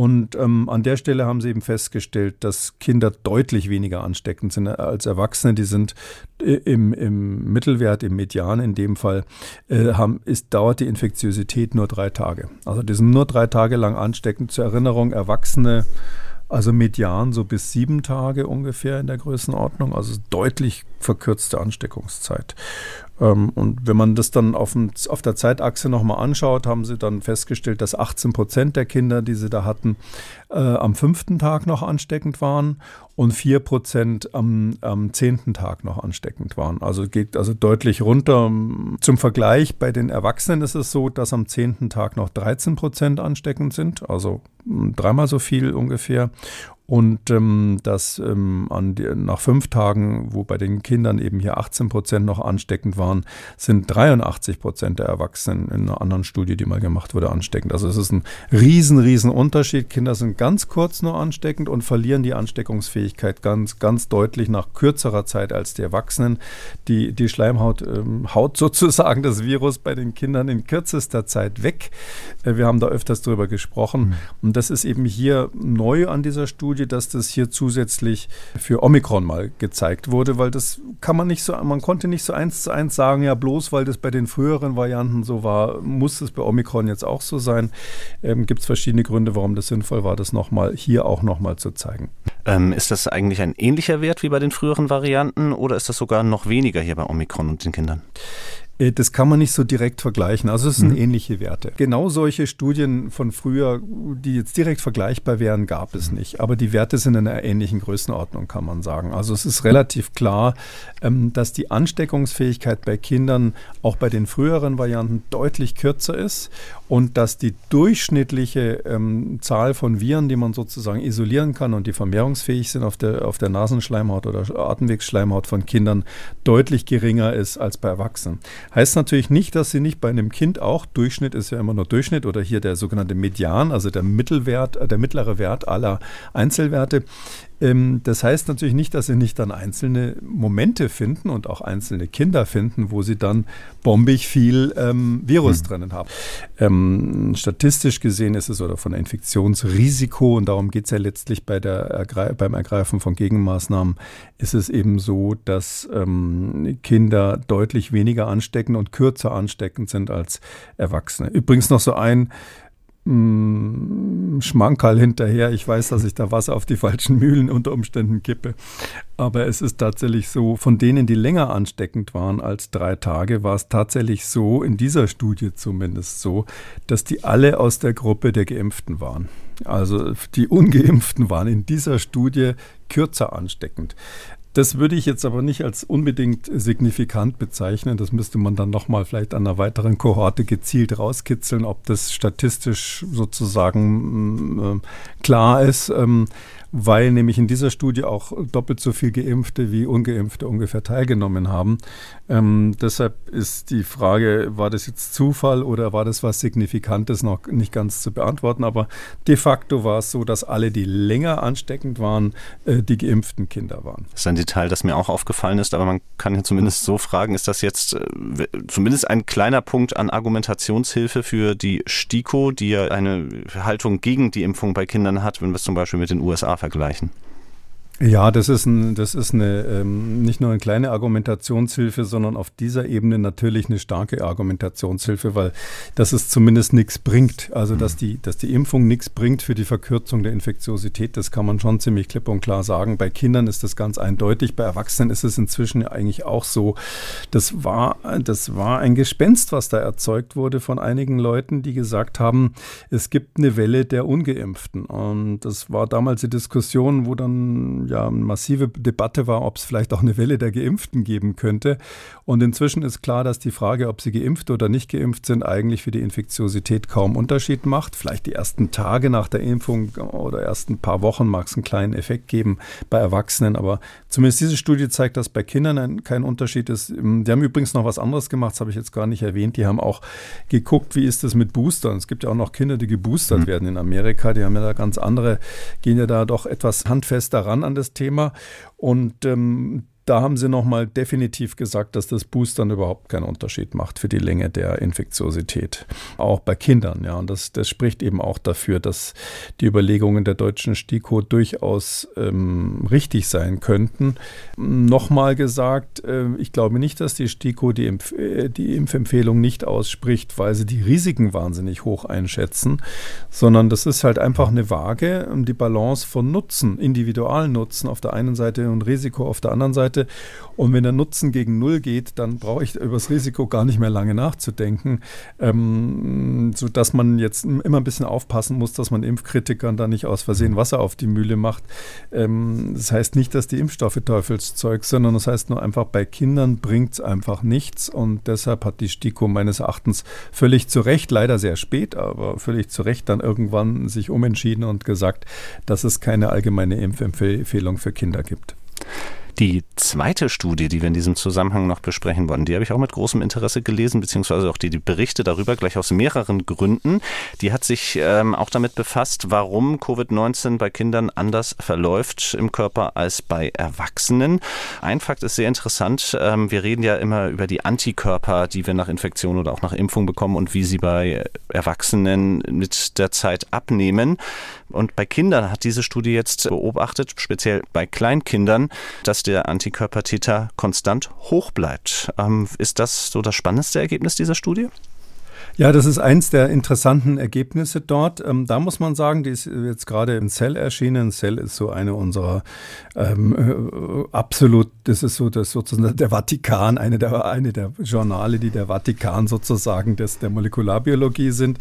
Und ähm, an der Stelle haben sie eben festgestellt, dass Kinder deutlich weniger ansteckend sind als Erwachsene. Die sind äh, im, im Mittelwert, im Median in dem Fall, äh, haben, ist, dauert die Infektiosität nur drei Tage. Also die sind nur drei Tage lang ansteckend. Zur Erinnerung, Erwachsene also median so bis sieben Tage ungefähr in der Größenordnung, also deutlich verkürzte Ansteckungszeit. Ähm, und wenn man das dann auf, auf der Zeitachse nochmal anschaut, haben sie dann festgestellt, dass 18 Prozent der Kinder, die sie da hatten, äh, am fünften Tag noch ansteckend waren und 4 Prozent am, am zehnten Tag noch ansteckend waren. Also geht also deutlich runter. Zum Vergleich, bei den Erwachsenen ist es so, dass am zehnten Tag noch 13 Prozent ansteckend sind, also dreimal so viel ungefähr. Und ähm, das ähm, die, nach fünf Tagen, wo bei den Kindern eben hier 18 Prozent noch ansteckend waren, sind 83 Prozent der Erwachsenen in einer anderen Studie, die mal gemacht wurde, ansteckend. Also es ist ein riesen, riesen Unterschied. Kinder sind ganz kurz nur ansteckend und verlieren die Ansteckungsfähigkeit ganz, ganz deutlich nach kürzerer Zeit als die Erwachsenen. Die, die Schleimhaut ähm, haut sozusagen das Virus bei den Kindern in kürzester Zeit weg. Äh, wir haben da öfters drüber gesprochen. Mhm. Und das ist eben hier neu an dieser Studie Studie, dass das hier zusätzlich für Omikron mal gezeigt wurde, weil das kann man nicht so, man konnte nicht so eins zu eins sagen, ja, bloß weil das bei den früheren Varianten so war, muss es bei Omikron jetzt auch so sein. Ähm, Gibt es verschiedene Gründe, warum das sinnvoll war, das nochmal hier auch nochmal zu zeigen. Ähm, ist das eigentlich ein ähnlicher Wert wie bei den früheren Varianten oder ist das sogar noch weniger hier bei Omikron und den Kindern? Äh, das kann man nicht so direkt vergleichen. Also es sind mhm. ähnliche Werte. Genau solche Studien von früher, die jetzt direkt vergleichbar wären, gab es nicht. Aber die Werte sind in einer ähnlichen Größenordnung, kann man sagen. Also es ist relativ klar, ähm, dass die Ansteckungsfähigkeit bei Kindern auch bei den früheren Varianten deutlich kürzer ist und dass die durchschnittliche ähm, Zahl von Viren, die man sozusagen isolieren kann und die vermehrungsfähig sind auf der, auf der Nasenschleimhaut oder Atemwegsschleimhaut von Kindern, deutlich geringer ist als bei Erwachsenen. Heißt natürlich nicht, dass sie nicht bei einem Kind auch, Durchschnitt ist ja immer nur Durchschnitt oder hier der sogenannte Median, also der Mittelwert, äh, der mittlere Wert aller Einzelwerte, das heißt natürlich nicht, dass sie nicht dann einzelne Momente finden und auch einzelne Kinder finden, wo sie dann bombig viel ähm, Virus mhm. drinnen haben. Ähm, statistisch gesehen ist es oder von Infektionsrisiko, und darum geht es ja letztlich bei der beim Ergreifen von Gegenmaßnahmen, ist es eben so, dass ähm, Kinder deutlich weniger anstecken und kürzer ansteckend sind als Erwachsene. Übrigens noch so ein Mm, Schmankerl hinterher. Ich weiß, dass ich da Wasser auf die falschen Mühlen unter Umständen kippe. Aber es ist tatsächlich so, von denen, die länger ansteckend waren als drei Tage, war es tatsächlich so, in dieser Studie zumindest so, dass die alle aus der Gruppe der Geimpften waren. Also die Ungeimpften waren in dieser Studie kürzer ansteckend. Das würde ich jetzt aber nicht als unbedingt signifikant bezeichnen. Das müsste man dann nochmal vielleicht an einer weiteren Kohorte gezielt rauskitzeln, ob das statistisch sozusagen mm, äh, klar ist. Ähm, weil nämlich in dieser Studie auch doppelt so viel Geimpfte wie Ungeimpfte ungefähr teilgenommen haben. Ähm, deshalb ist die Frage, war das jetzt Zufall oder war das was Signifikantes, noch nicht ganz zu beantworten. Aber de facto war es so, dass alle, die länger ansteckend waren, äh, die geimpften Kinder waren. Das ist ein Detail, das mir auch aufgefallen ist, aber man kann ja zumindest so fragen, ist das jetzt äh, zumindest ein kleiner Punkt an Argumentationshilfe für die STIKO, die ja eine Haltung gegen die Impfung bei Kindern hat, wenn wir es zum Beispiel mit den USA vergleichen. Ja, das ist, ein, das ist eine, ähm, nicht nur eine kleine Argumentationshilfe, sondern auf dieser Ebene natürlich eine starke Argumentationshilfe, weil das es zumindest nichts bringt. Also, dass die, dass die Impfung nichts bringt für die Verkürzung der Infektiosität, das kann man schon ziemlich klipp und klar sagen. Bei Kindern ist das ganz eindeutig. Bei Erwachsenen ist es inzwischen eigentlich auch so. Das war, das war ein Gespenst, was da erzeugt wurde von einigen Leuten, die gesagt haben, es gibt eine Welle der Ungeimpften. Und das war damals die Diskussion, wo dann ja eine massive Debatte war, ob es vielleicht auch eine Welle der Geimpften geben könnte. Und inzwischen ist klar, dass die Frage, ob sie geimpft oder nicht geimpft sind, eigentlich für die Infektiosität kaum Unterschied macht. Vielleicht die ersten Tage nach der Impfung oder ersten paar Wochen mag es einen kleinen Effekt geben bei Erwachsenen, aber zumindest diese Studie zeigt, dass bei Kindern kein Unterschied ist. Die haben übrigens noch was anderes gemacht, das habe ich jetzt gar nicht erwähnt. Die haben auch geguckt, wie ist das mit Boostern. Es gibt ja auch noch Kinder, die geboostert mhm. werden in Amerika. Die haben ja da ganz andere, gehen ja da doch etwas handfester ran an das Thema. Und ähm, da haben sie nochmal definitiv gesagt, dass das Boostern überhaupt keinen Unterschied macht für die Länge der Infektiosität. Auch bei Kindern, ja. Und das, das spricht eben auch dafür, dass die Überlegungen der deutschen STIKO durchaus ähm, richtig sein könnten. Nochmal gesagt, äh, ich glaube nicht, dass die STIKO die, Impf äh, die Impfempfehlung nicht ausspricht, weil sie die Risiken wahnsinnig hoch einschätzen, sondern das ist halt einfach eine Waage, die Balance von Nutzen, Individualnutzen auf der einen Seite und Risiko auf der anderen Seite Seite. Und wenn der Nutzen gegen Null geht, dann brauche ich über das Risiko gar nicht mehr lange nachzudenken, ähm, sodass man jetzt immer ein bisschen aufpassen muss, dass man Impfkritikern da nicht aus Versehen Wasser auf die Mühle macht. Ähm, das heißt nicht, dass die Impfstoffe Teufelszeug, sondern das heißt nur einfach, bei Kindern bringt es einfach nichts. Und deshalb hat die STIKO meines Erachtens völlig zu Recht, leider sehr spät, aber völlig zu Recht dann irgendwann sich umentschieden und gesagt, dass es keine allgemeine Impfempfehlung für Kinder gibt. Die zweite Studie, die wir in diesem Zusammenhang noch besprechen wollen, die habe ich auch mit großem Interesse gelesen, beziehungsweise auch die, die Berichte darüber, gleich aus mehreren Gründen. Die hat sich ähm, auch damit befasst, warum Covid-19 bei Kindern anders verläuft im Körper als bei Erwachsenen. Ein Fakt ist sehr interessant. Ähm, wir reden ja immer über die Antikörper, die wir nach Infektion oder auch nach Impfung bekommen und wie sie bei Erwachsenen mit der Zeit abnehmen. Und bei Kindern hat diese Studie jetzt beobachtet, speziell bei Kleinkindern, dass der Antikörpertiter konstant hoch bleibt. Ähm, ist das so das spannendste Ergebnis dieser Studie? Ja, das ist eins der interessanten Ergebnisse dort. Ähm, da muss man sagen, die ist jetzt gerade in Cell erschienen. Cell ist so eine unserer ähm, äh, absolut, das ist so das sozusagen der Vatikan, eine der, eine der Journale, die der Vatikan sozusagen des, der Molekularbiologie sind.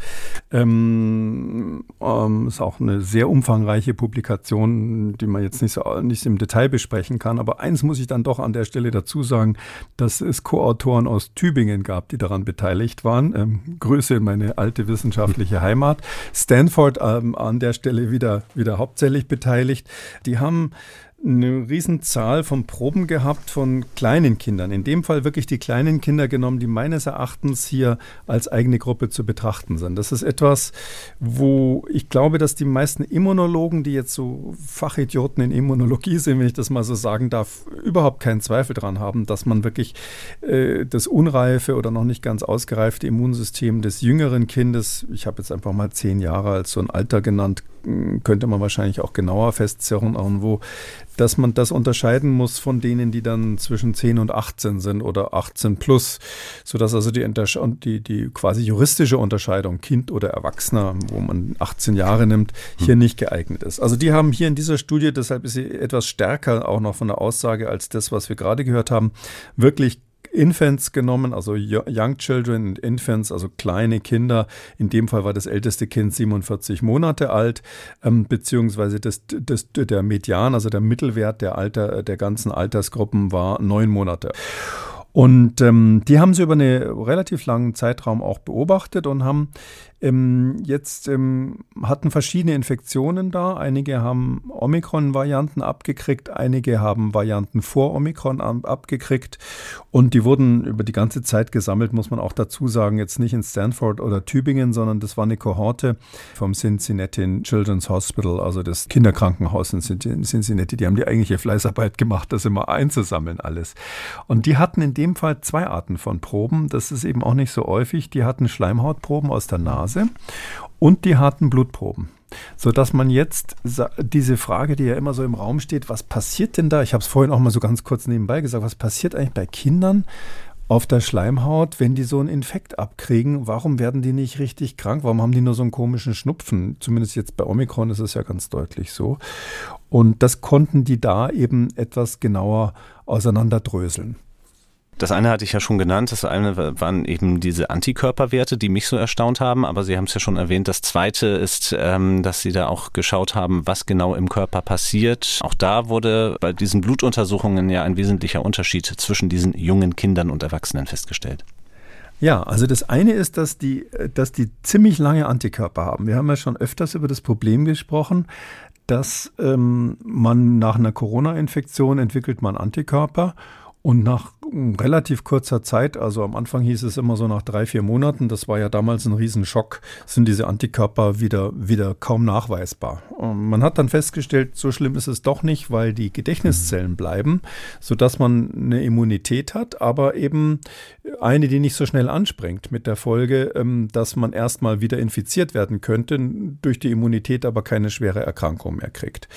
Ähm, ähm, ist auch eine sehr umfangreiche Publikation, die man jetzt nicht, so, nicht im Detail besprechen kann. Aber eins muss ich dann doch an der Stelle dazu sagen, dass es Co-Autoren aus Tübingen gab, die daran beteiligt waren. Grüße in meine alte wissenschaftliche Heimat. Stanford ähm, an der Stelle wieder, wieder hauptsächlich beteiligt. Die haben eine Riesenzahl von Proben gehabt von kleinen Kindern. In dem Fall wirklich die kleinen Kinder genommen, die meines Erachtens hier als eigene Gruppe zu betrachten sind. Das ist etwas, wo ich glaube, dass die meisten Immunologen, die jetzt so Fachidioten in Immunologie sind, wenn ich das mal so sagen darf, überhaupt keinen Zweifel daran haben, dass man wirklich äh, das unreife oder noch nicht ganz ausgereifte Immunsystem des jüngeren Kindes, ich habe jetzt einfach mal zehn Jahre als so ein Alter genannt, könnte man wahrscheinlich auch genauer festzerren, irgendwo, dass man das unterscheiden muss von denen, die dann zwischen 10 und 18 sind oder 18 plus, sodass also die, die, die quasi juristische Unterscheidung Kind oder Erwachsener, wo man 18 Jahre nimmt, hier hm. nicht geeignet ist. Also die haben hier in dieser Studie, deshalb ist sie etwas stärker auch noch von der Aussage als das, was wir gerade gehört haben, wirklich Infants genommen, also Young Children und Infants, also kleine Kinder. In dem Fall war das älteste Kind 47 Monate alt, ähm, beziehungsweise das, das, der Median, also der Mittelwert der, Alter, der ganzen Altersgruppen war neun Monate. Und ähm, die haben sie über einen relativ langen Zeitraum auch beobachtet und haben ähm, jetzt ähm, hatten verschiedene Infektionen da. Einige haben Omikron-Varianten abgekriegt, einige haben Varianten vor Omikron abgekriegt und die wurden über die ganze Zeit gesammelt, muss man auch dazu sagen, jetzt nicht in Stanford oder Tübingen, sondern das war eine Kohorte vom Cincinnati Children's Hospital, also das Kinderkrankenhaus in Cincinnati. Die haben die eigentliche Fleißarbeit gemacht, das immer einzusammeln alles. Und die hatten in dem Fall zwei Arten von Proben. Das ist eben auch nicht so häufig. Die hatten Schleimhautproben aus der Nase und die harten Blutproben. Sodass man jetzt diese Frage, die ja immer so im Raum steht, was passiert denn da? Ich habe es vorhin auch mal so ganz kurz nebenbei gesagt, was passiert eigentlich bei Kindern auf der Schleimhaut, wenn die so einen Infekt abkriegen? Warum werden die nicht richtig krank? Warum haben die nur so einen komischen Schnupfen? Zumindest jetzt bei Omikron ist es ja ganz deutlich so. Und das konnten die da eben etwas genauer auseinanderdröseln. Das eine hatte ich ja schon genannt. Das eine waren eben diese Antikörperwerte, die mich so erstaunt haben. Aber Sie haben es ja schon erwähnt. Das zweite ist, ähm, dass Sie da auch geschaut haben, was genau im Körper passiert. Auch da wurde bei diesen Blutuntersuchungen ja ein wesentlicher Unterschied zwischen diesen jungen Kindern und Erwachsenen festgestellt. Ja, also das eine ist, dass die, dass die ziemlich lange Antikörper haben. Wir haben ja schon öfters über das Problem gesprochen, dass ähm, man nach einer Corona-Infektion entwickelt man Antikörper und nach relativ kurzer Zeit, also am Anfang hieß es immer so nach drei, vier Monaten, das war ja damals ein Riesenschock, sind diese Antikörper wieder, wieder kaum nachweisbar. Und man hat dann festgestellt, so schlimm ist es doch nicht, weil die Gedächtniszellen bleiben, sodass man eine Immunität hat, aber eben eine, die nicht so schnell anspringt, mit der Folge, ähm, dass man erstmal wieder infiziert werden könnte, durch die Immunität aber keine schwere Erkrankung mehr kriegt.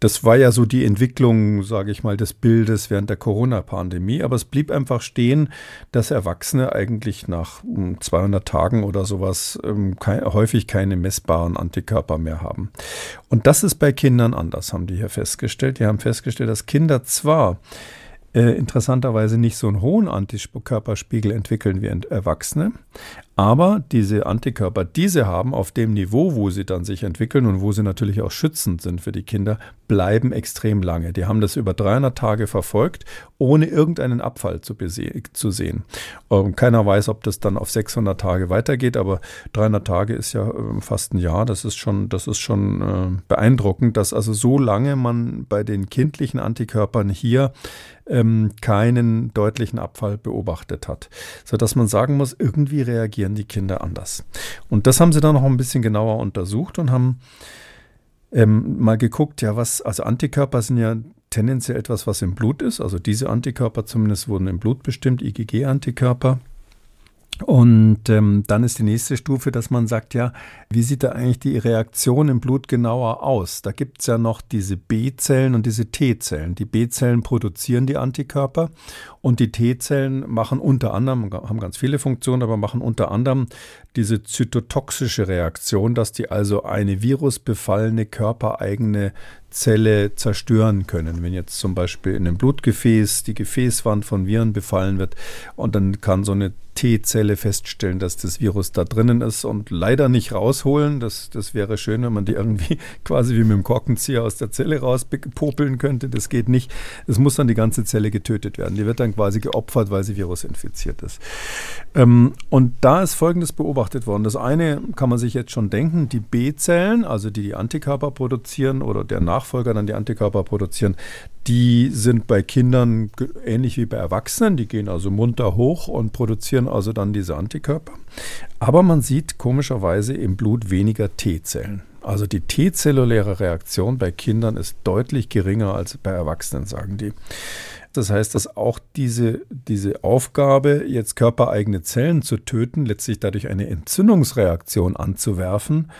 Das war ja so die Entwicklung, sage ich mal, des Bildes während der Corona-Pandemie. Aber es blieb einfach stehen, dass Erwachsene eigentlich nach 200 hm, Tagen oder sowas ähm, häufig keine messbaren Antikörper mehr haben. Und das ist bei Kindern anders, haben die hier festgestellt. Die haben festgestellt, dass Kinder zwar äh, interessanterweise nicht so einen hohen Antikörperspiegel entwickeln wie Erwachsene, Aber diese Antikörper, die sie haben, auf dem Niveau, wo sie dann sich entwickeln und wo sie natürlich auch schützend sind für die Kinder, bleiben extrem lange. Die haben das über 300 Tage verfolgt, ohne irgendeinen Abfall zu, zu sehen. Ähm, keiner weiß, ob das dann auf 600 Tage weitergeht, aber 300 Tage ist ja äh, fast ein Jahr. Das ist schon, das ist schon äh, beeindruckend, dass also so lange man bei den kindlichen Antikörpern hier ähm, keinen deutlichen Abfall beobachtet hat. Sodass man sagen muss, irgendwie reagieren die Kinder anders. Und das haben sie dann noch ein bisschen genauer untersucht und haben ähm, mal geguckt, ja, was, also Antikörper sind ja tendenziell etwas, was im Blut ist. Also diese Antikörper zumindest wurden im Blut bestimmt, IgG-Antikörper. Und ähm, dann ist die nächste Stufe, dass man sagt, ja, wie sieht da eigentlich die Reaktion im Blut genauer aus? Da gibt es ja noch diese B-Zellen und diese T-Zellen. Die B-Zellen produzieren die Antikörper und die T-Zellen machen unter anderem, haben ganz viele Funktionen, aber machen unter anderem diese zytotoxische Reaktion, dass die also eine virusbefallene körpereigene Zelle zerstören können. Wenn jetzt zum Beispiel in einem Blutgefäß die Gefäßwand von Viren befallen wird und dann kann so eine T-Zelle feststellen, dass das Virus da drinnen ist und leider nicht rausholen. Das, das wäre schön, wenn man die irgendwie quasi wie mit dem Korkenzieher aus der Zelle rauspopeln könnte. Das geht nicht. Es muss dann die ganze Zelle getötet werden. Die wird dann quasi geopfert, weil sie virusinfiziert ist. Ähm, und da ist Folgendes beobachtet worden. Das eine kann man sich jetzt schon denken, die B-Zellen, also die die Antikörper produzieren oder der Nachfolger dann die Antikörper produzieren, die sind bei Kindern ähnlich wie bei Erwachsenen. Die gehen also munter hoch und produzieren also dann diese Antikörper. Aber man sieht komischerweise im Blut weniger T-Zellen. Also die T-zelluläre Reaktion bei Kindern ist deutlich geringer als bei Erwachsenen, sagen die. Das heißt, dass auch diese, diese Aufgabe, jetzt körpereigene Zellen zu töten, letztlich dadurch eine Entzündungsreaktion anzuwerfen,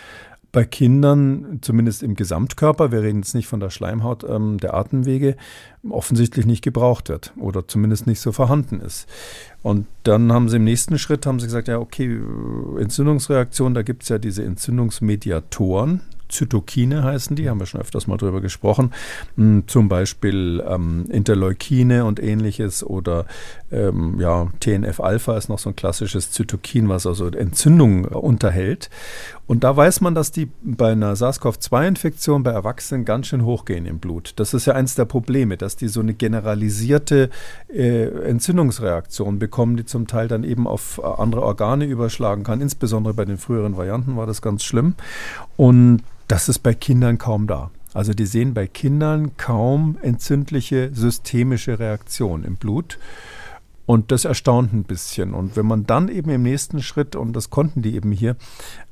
bei Kindern, zumindest im Gesamtkörper, wir reden jetzt nicht von der Schleimhaut ähm, der Atemwege, offensichtlich nicht gebraucht wird oder zumindest nicht so vorhanden ist. Und dann haben sie im nächsten Schritt haben sie gesagt, ja, okay, Entzündungsreaktion, da gibt es ja diese Entzündungsmediatoren, Zytokine heißen die, haben wir schon öfters mal drüber gesprochen. Hm, zum Beispiel ähm, Interleukine und ähnliches oder ähm, ja, TNF-Alpha ist noch so ein klassisches Zytokin, was also Entzündung unterhält. Und da weiß man, dass die bei einer SARS-CoV-2-Infektion bei Erwachsenen ganz schön hochgehen im Blut. Das ist ja eins der Probleme, dass die so eine generalisierte äh, Entzündungsreaktion bekommen, die zum Teil dann eben auf andere Organe überschlagen kann. Insbesondere bei den früheren Varianten war das ganz schlimm. Und das ist bei Kindern kaum da. Also die sehen bei Kindern kaum entzündliche systemische Reaktion im Blut. Und das erstaunt ein bisschen. Und wenn man dann eben im nächsten Schritt, und das konnten die eben hier,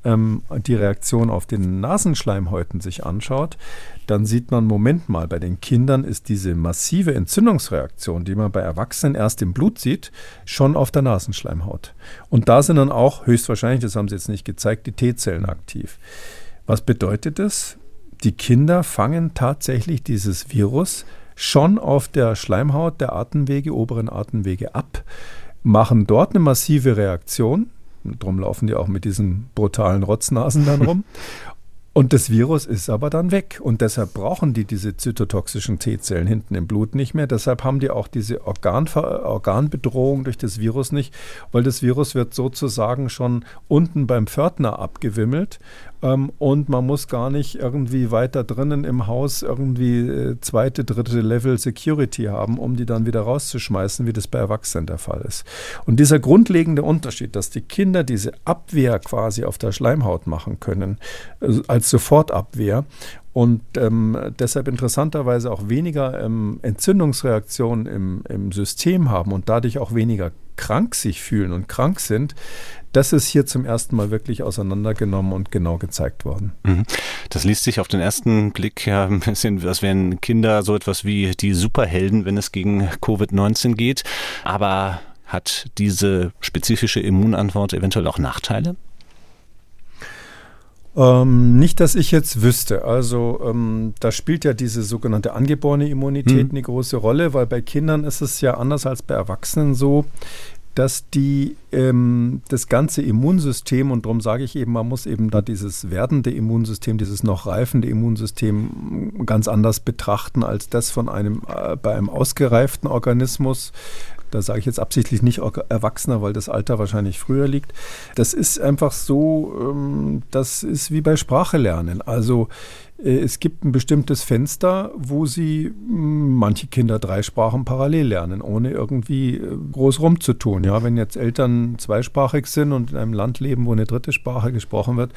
ähm, die Reaktion auf den Nasenschleimhäuten sich anschaut, dann sieht man, Moment mal, bei den Kindern ist diese massive Entzündungsreaktion, die man bei Erwachsenen erst im Blut sieht, schon auf der Nasenschleimhaut. Und da sind dann auch höchstwahrscheinlich, das haben sie jetzt nicht gezeigt, die T-Zellen aktiv. Was bedeutet das? Die Kinder fangen tatsächlich dieses Virus schon auf der Schleimhaut der Atemwege, oberen Atemwege ab, machen dort eine massive Reaktion. Darum laufen die auch mit diesen brutalen Rotznasen dann rum. Und das Virus ist aber dann weg. Und deshalb brauchen die diese zytotoxischen T-Zellen hinten im Blut nicht mehr. Deshalb haben die auch diese Organ Organbedrohung durch das Virus nicht, weil das Virus wird sozusagen schon unten beim Pförtner abgewimmelt ähm, und man muss gar nicht irgendwie weiter drinnen im Haus irgendwie äh, zweite, dritte Level Security haben, um die dann wieder rauszuschmeißen, wie das bei Erwachsenen der Fall ist. Und dieser grundlegende Unterschied, dass die Kinder diese Abwehr quasi auf der Schleimhaut machen können, äh, als Sofortabwehr und ähm, deshalb interessanterweise auch weniger ähm, Entzündungsreaktionen im, im System haben und dadurch auch weniger krank sich fühlen und krank sind, das ist hier zum ersten Mal wirklich auseinandergenommen und genau gezeigt worden. Mhm. Das liest sich auf den ersten Blick ja ein bisschen, als wären Kinder so etwas wie die Superhelden, wenn es gegen Covid-19 geht. Aber hat diese spezifische Immunantwort eventuell auch Nachteile? Ähm, nicht, dass ich jetzt wüsste. Also ähm, da spielt ja diese sogenannte angeborene Immunität hm. eine große Rolle, weil bei Kindern ist es ja anders als bei Erwachsenen so, dass die ähm, das ganze Immunsystem, und darum sage ich eben, man muss eben da dieses werdende Immunsystem, dieses noch reifende Immunsystem ganz anders betrachten als das von einem äh, bei einem ausgereiften Organismus. Da sage ich jetzt absichtlich nicht Erwachsener, weil das Alter wahrscheinlich früher liegt. Das ist einfach so, ähm, das ist wie bei Sprache lernen. Also es gibt ein bestimmtes Fenster, wo sie hm, manche Kinder drei Sprachen parallel lernen, ohne irgendwie äh, groß rumzutun. Ja, wenn jetzt Eltern zweisprachig sind und in einem Land leben, wo eine dritte Sprache gesprochen wird,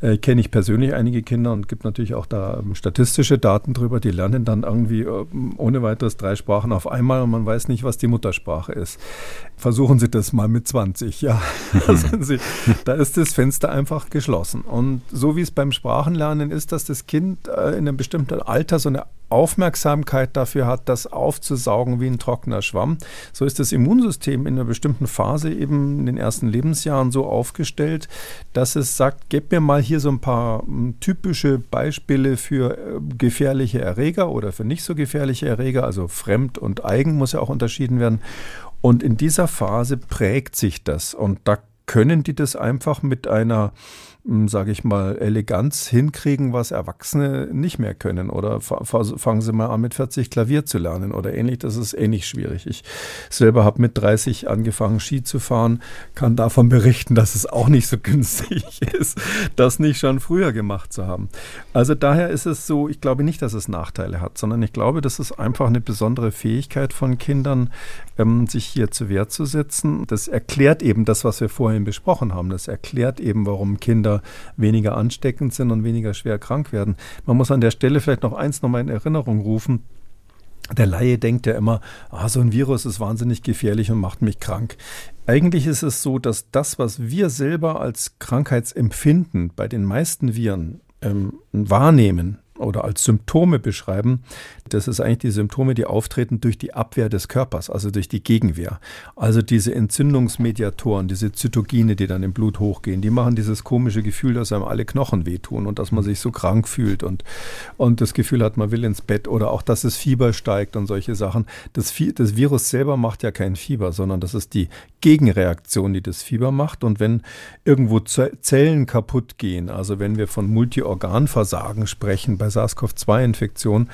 äh, kenne ich persönlich einige Kinder und gibt natürlich auch da ähm, statistische Daten drüber. Die lernen dann irgendwie äh, ohne weiteres drei Sprachen auf einmal und man weiß nicht, was die Muttersprache ist. Versuchen Sie das mal mit 20, ja. Sie, da ist das Fenster einfach geschlossen. Und so wie es beim Sprachenlernen ist, dass das Kind Kind äh, in einem bestimmten Alter so eine Aufmerksamkeit dafür hat, das aufzusaugen wie ein trockener Schwamm. So ist das Immunsystem in einer bestimmten Phase eben in den ersten Lebensjahren so aufgestellt, dass es sagt, gib mir mal hier so ein paar hm, typische Beispiele für äh, gefährliche Erreger oder für nicht so gefährliche Erreger, also fremd und eigen muss ja auch unterschieden werden. Und in dieser Phase prägt sich das und da können die das einfach mit einer sage ich mal, Eleganz hinkriegen, was Erwachsene nicht mehr können. Oder fangen Sie mal an, mit 40 Klavier zu lernen oder ähnlich. Das ist ähnlich schwierig. Ich selber habe mit 30 angefangen, Ski zu fahren, kann davon berichten, dass es auch nicht so günstig ist, das nicht schon früher gemacht zu haben. Also daher ist es so, ich glaube nicht, dass es Nachteile hat, sondern ich glaube, das ist einfach eine besondere Fähigkeit von Kindern, ähm, sich hier zur Wehr zu setzen. Das erklärt eben das, was wir vorhin besprochen haben. Das erklärt eben, warum Kinder weniger ansteckend sind und weniger schwer krank werden. Man muss an der Stelle vielleicht noch eins nochmal in Erinnerung rufen. Der Laie denkt ja immer, ah, so ein Virus ist wahnsinnig gefährlich und macht mich krank. Eigentlich ist es so, dass das, was wir selber als Krankheitsempfinden bei den meisten Viren ähm, wahrnehmen, oder als Symptome beschreiben. Das ist eigentlich die Symptome, die auftreten durch die Abwehr des Körpers, also durch die Gegenwehr. Also diese Entzündungsmediatoren, diese Zytogine, die dann im Blut hochgehen, die machen dieses komische Gefühl, dass einem alle Knochen wehtun und dass man sich so krank fühlt und, und das Gefühl hat, man will ins Bett oder auch, dass das Fieber steigt und solche Sachen. Das, das Virus selber macht ja kein Fieber, sondern das ist die Gegenreaktion, die das Fieber macht. Und wenn irgendwo Zellen kaputt gehen, also wenn wir von Multiorganversagen sprechen, bei bei SARS-CoV-2-Infektion,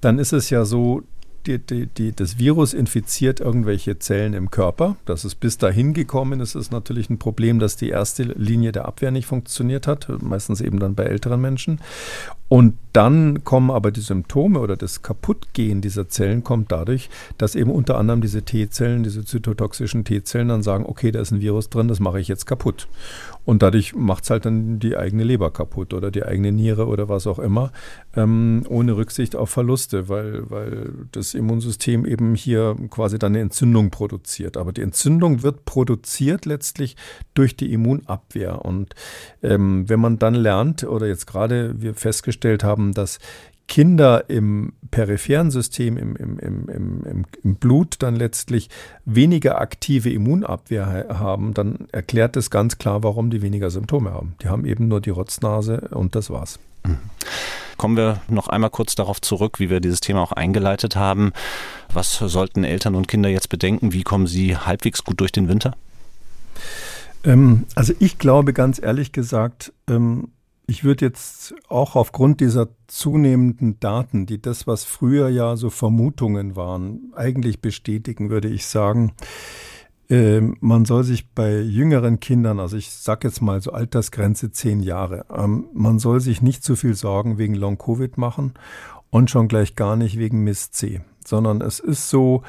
dann ist es ja so, die, die, die, das Virus infiziert irgendwelche Zellen im Körper. Das ist bis dahin gekommen. Es ist natürlich ein Problem, dass die erste Linie der Abwehr nicht funktioniert hat, meistens eben dann bei älteren Menschen. Und dann kommen aber die Symptome oder das Kaputtgehen dieser Zellen kommt dadurch, dass eben unter anderem diese T-Zellen, diese zytotoxischen T-Zellen dann sagen, okay, da ist ein Virus drin, das mache ich jetzt kaputt. Und dadurch macht es halt dann die eigene Leber kaputt oder die eigene Niere oder was auch immer, ähm, ohne Rücksicht auf Verluste, weil, weil das Immunsystem eben hier quasi dann eine Entzündung produziert. Aber die Entzündung wird produziert letztlich durch die Immunabwehr. Und ähm, wenn man dann lernt, oder jetzt gerade wir festgestellt haben, dass Kinder im peripheren System, im, im, im, im, Blut dann letztlich weniger aktive Immunabwehr haben, dann erklärt es ganz klar, warum die weniger Symptome haben. Die haben eben nur die Rotznase und das war's. Mhm. Kommen wir noch einmal kurz darauf zurück, wie wir dieses Thema auch eingeleitet haben. Was sollten Eltern und Kinder jetzt bedenken? Wie kommen sie halbwegs gut durch den Winter? Ähm, also ich glaube ganz ehrlich gesagt, ähm, ich würde jetzt auch aufgrund dieser zunehmenden Daten, die das, was früher ja so Vermutungen waren, eigentlich bestätigen, würde ich sagen, äh, man soll sich bei jüngeren Kindern, also ich sage jetzt mal so Altersgrenze zehn Jahre, ähm, man soll sich nicht zu viel Sorgen wegen Long-Covid machen und schon gleich gar nicht wegen Miss C, sondern es ist so,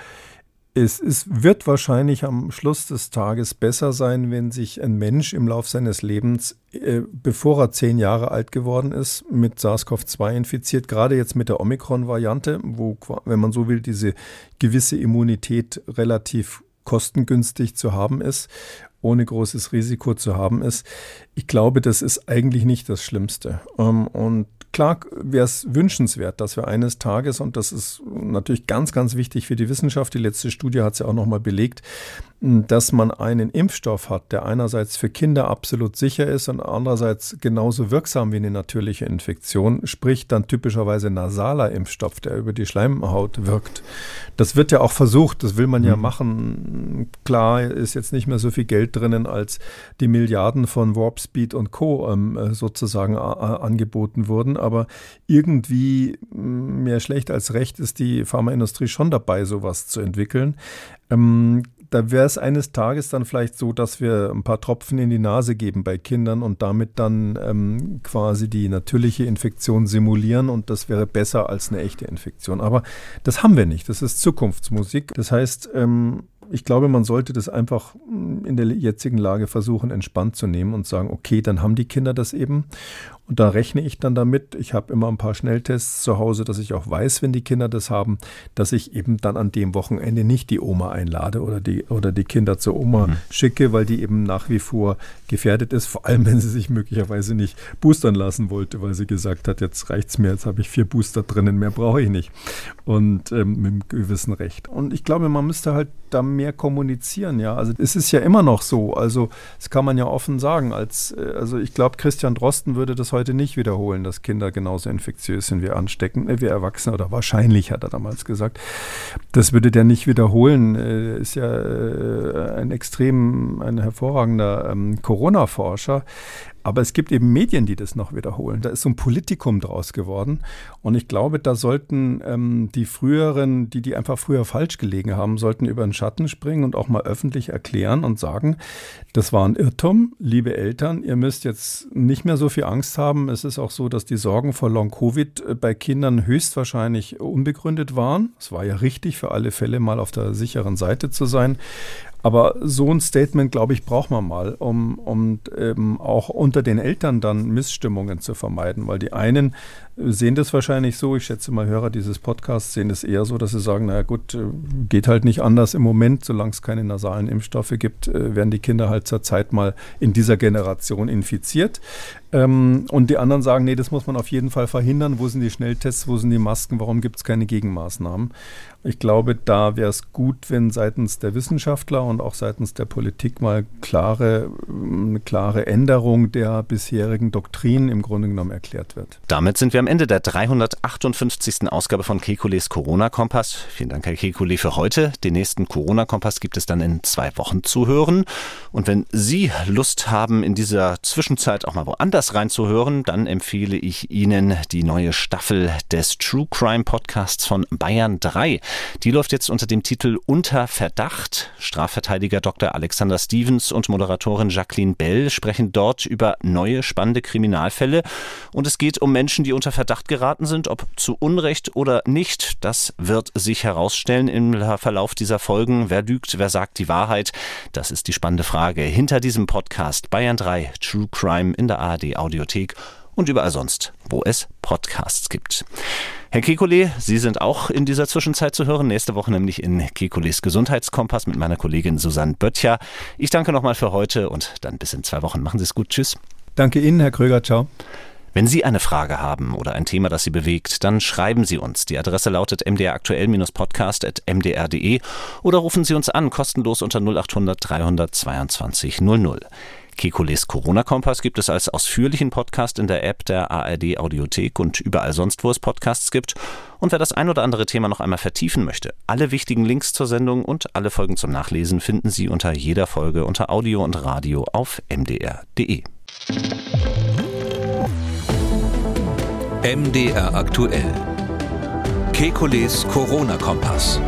es, es wird wahrscheinlich am Schluss des Tages besser sein, wenn sich ein Mensch im Lauf seines Lebens, äh, bevor er zehn Jahre alt geworden ist, mit SARS-CoV-2 infiziert, gerade jetzt mit der Omikron-Variante, wo, wenn man so will, diese gewisse Immunität relativ kostengünstig zu haben ist, ohne großes Risiko zu haben ist. Ich glaube, das ist eigentlich nicht das Schlimmste. Ähm, und klar wäre es wünschenswert, dass wir eines Tages, und das ist natürlich ganz, ganz wichtig für die Wissenschaft, die letzte Studie hat es ja auch nochmal belegt, dass man einen Impfstoff hat, der einerseits für Kinder absolut sicher ist und andererseits genauso wirksam wie eine natürliche Infektion, sprich dann typischerweise nasaler Impfstoff, der über die Schleimhaut wirkt. Das wird ja auch versucht, das will man ja mhm. machen. Klar ist jetzt nicht mehr so viel Geld drinnen, als die Milliarden von Warp Speed und Co. Ähm, sozusagen äh, angeboten wurden, aber irgendwie mm, mehr schlecht als recht ist die Pharmaindustrie schon dabei, sowas zu entwickeln. Ähm, da wäre es eines Tages dann vielleicht so, dass wir ein paar Tropfen in die Nase geben bei Kindern und damit dann ähm, quasi die natürliche Infektion simulieren und das wäre besser als eine echte Infektion. Aber das haben wir nicht. Das ist Zukunftsmusik. Das heißt, ähm, ich glaube, man sollte das einfach mm, in der jetzigen Lage versuchen, entspannt zu nehmen und sagen, okay, dann haben die Kinder das eben. Und da rechne ich dann damit, ich habe immer ein paar Schnelltests zu Hause, dass ich auch weiß, wenn die Kinder das haben, dass ich eben dann an dem Wochenende nicht die Oma einlade oder die, oder die Kinder zur Oma mhm. schicke, weil die eben nach wie vor gefährdet ist, vor allem wenn sie sich möglicherweise nicht boostern lassen wollte, weil sie gesagt hat, jetzt reicht es mir, jetzt habe ich vier Booster drinnen, mehr brauche ich nicht. Und ähm, mit einem gewissen Recht. Und ich glaube, man müsste halt da mehr kommunizieren, ja. Also es ist ja immer noch so, also das kann man ja offen sagen, als, äh, also ich glaube, Christian Drosten würde das heute heute nicht wiederholen, dass Kinder genauso infektiös sind wie ansteckend, äh, wie Erwachsene oder wahrscheinlich, hat er damals gesagt. Das würde der nicht wiederholen. Äh, ist ja äh, ein extrem, ein hervorragender ähm, Corona-Forscher. Aber es gibt eben Medien, die das noch wiederholen. Da ist so ein Politikum draus geworden. Und ich glaube, da sollten ähm, die früheren, die, die einfach früher falsch gelegen haben, sollten über den Schatten springen und auch mal öffentlich erklären und sagen, das war ein Irrtum, liebe Eltern, ihr müsst jetzt nicht mehr so viel Angst haben. Es ist auch so, dass die Sorgen vor Long-Covid äh, bei Kindern höchstwahrscheinlich unbegründet waren. Es war ja richtig, für alle Fälle mal auf der sicheren Seite zu sein. Aber so ein Statement, glaube ich, braucht man mal, um, um eben auch unter den Eltern dann Missstimmungen zu vermeiden, weil die einen sehen das wahrscheinlich so, ich schätze mal, Hörer dieses Podcasts sehen das eher so, dass sie sagen, naja gut, äh, geht halt nicht anders im Moment, solange es keine nasalen Impfstoffe gibt, äh, werden die Kinder halt zur Zeit mal in dieser Generation infiziert. Ähm, und die anderen sagen, nee, das muss man auf jeden Fall verhindern. Wo sind die Schnelltests, wo sind die Masken, warum gibt es keine Gegenmaßnahmen? Ich glaube, da wäre es gut, wenn seitens der Wissenschaftler und auch seitens der Politik mal klare, eine klare Änderung der bisherigen Doktrin im Grunde genommen erklärt wird. Damit sind wir am Ende der 358. Ausgabe von Kekules Corona-Kompass. Vielen Dank, Herr Kekule, für heute. Den nächsten Corona-Kompass gibt es dann in zwei Wochen zu hören. Und wenn Sie Lust haben, in dieser Zwischenzeit auch mal woanders reinzuhören, dann empfehle ich Ihnen die neue Staffel des True Crime Podcasts von Bayern 3. Die läuft jetzt unter dem Titel Unter Verdacht. Strafverteidiger Dr. Alexander Stevens und Moderatorin Jacqueline Bell sprechen dort über neue spannende Kriminalfälle. Und es geht um Menschen, die unter Verdacht geraten sind, ob zu Unrecht oder nicht, das wird sich herausstellen im Verlauf dieser Folgen. Wer lügt, wer sagt die Wahrheit? Das ist die spannende Frage. Hinter diesem Podcast Bayern 3 True Crime in der ARD Audiothek und überall sonst, wo es Podcasts gibt. Herr Kekulé, Sie sind auch in dieser Zwischenzeit zu hören. Nächste Woche nämlich in Kekulés Gesundheitskompass mit meiner Kollegin Susanne Böttcher. Ich danke nochmal für heute und dann bis in zwei Wochen. Machen Sie es gut. Tschüss. Danke Ihnen, Herr Kröger. Ciao. Wenn Sie eine Frage haben oder ein Thema, das Sie bewegt, dann schreiben Sie uns. Die Adresse lautet mdraktuell-podcast.mdr.de oder rufen Sie uns an, kostenlos unter 0800 322 00. Kekules Corona-Kompass gibt es als ausführlichen Podcast in der App der ARD Audiothek und überall sonst, wo es Podcasts gibt. Und wer das ein oder andere Thema noch einmal vertiefen möchte, alle wichtigen Links zur Sendung und alle Folgen zum Nachlesen finden Sie unter jeder Folge unter Audio und Radio auf mdr.de. MDR aktuell. Kekules Corona-Kompass.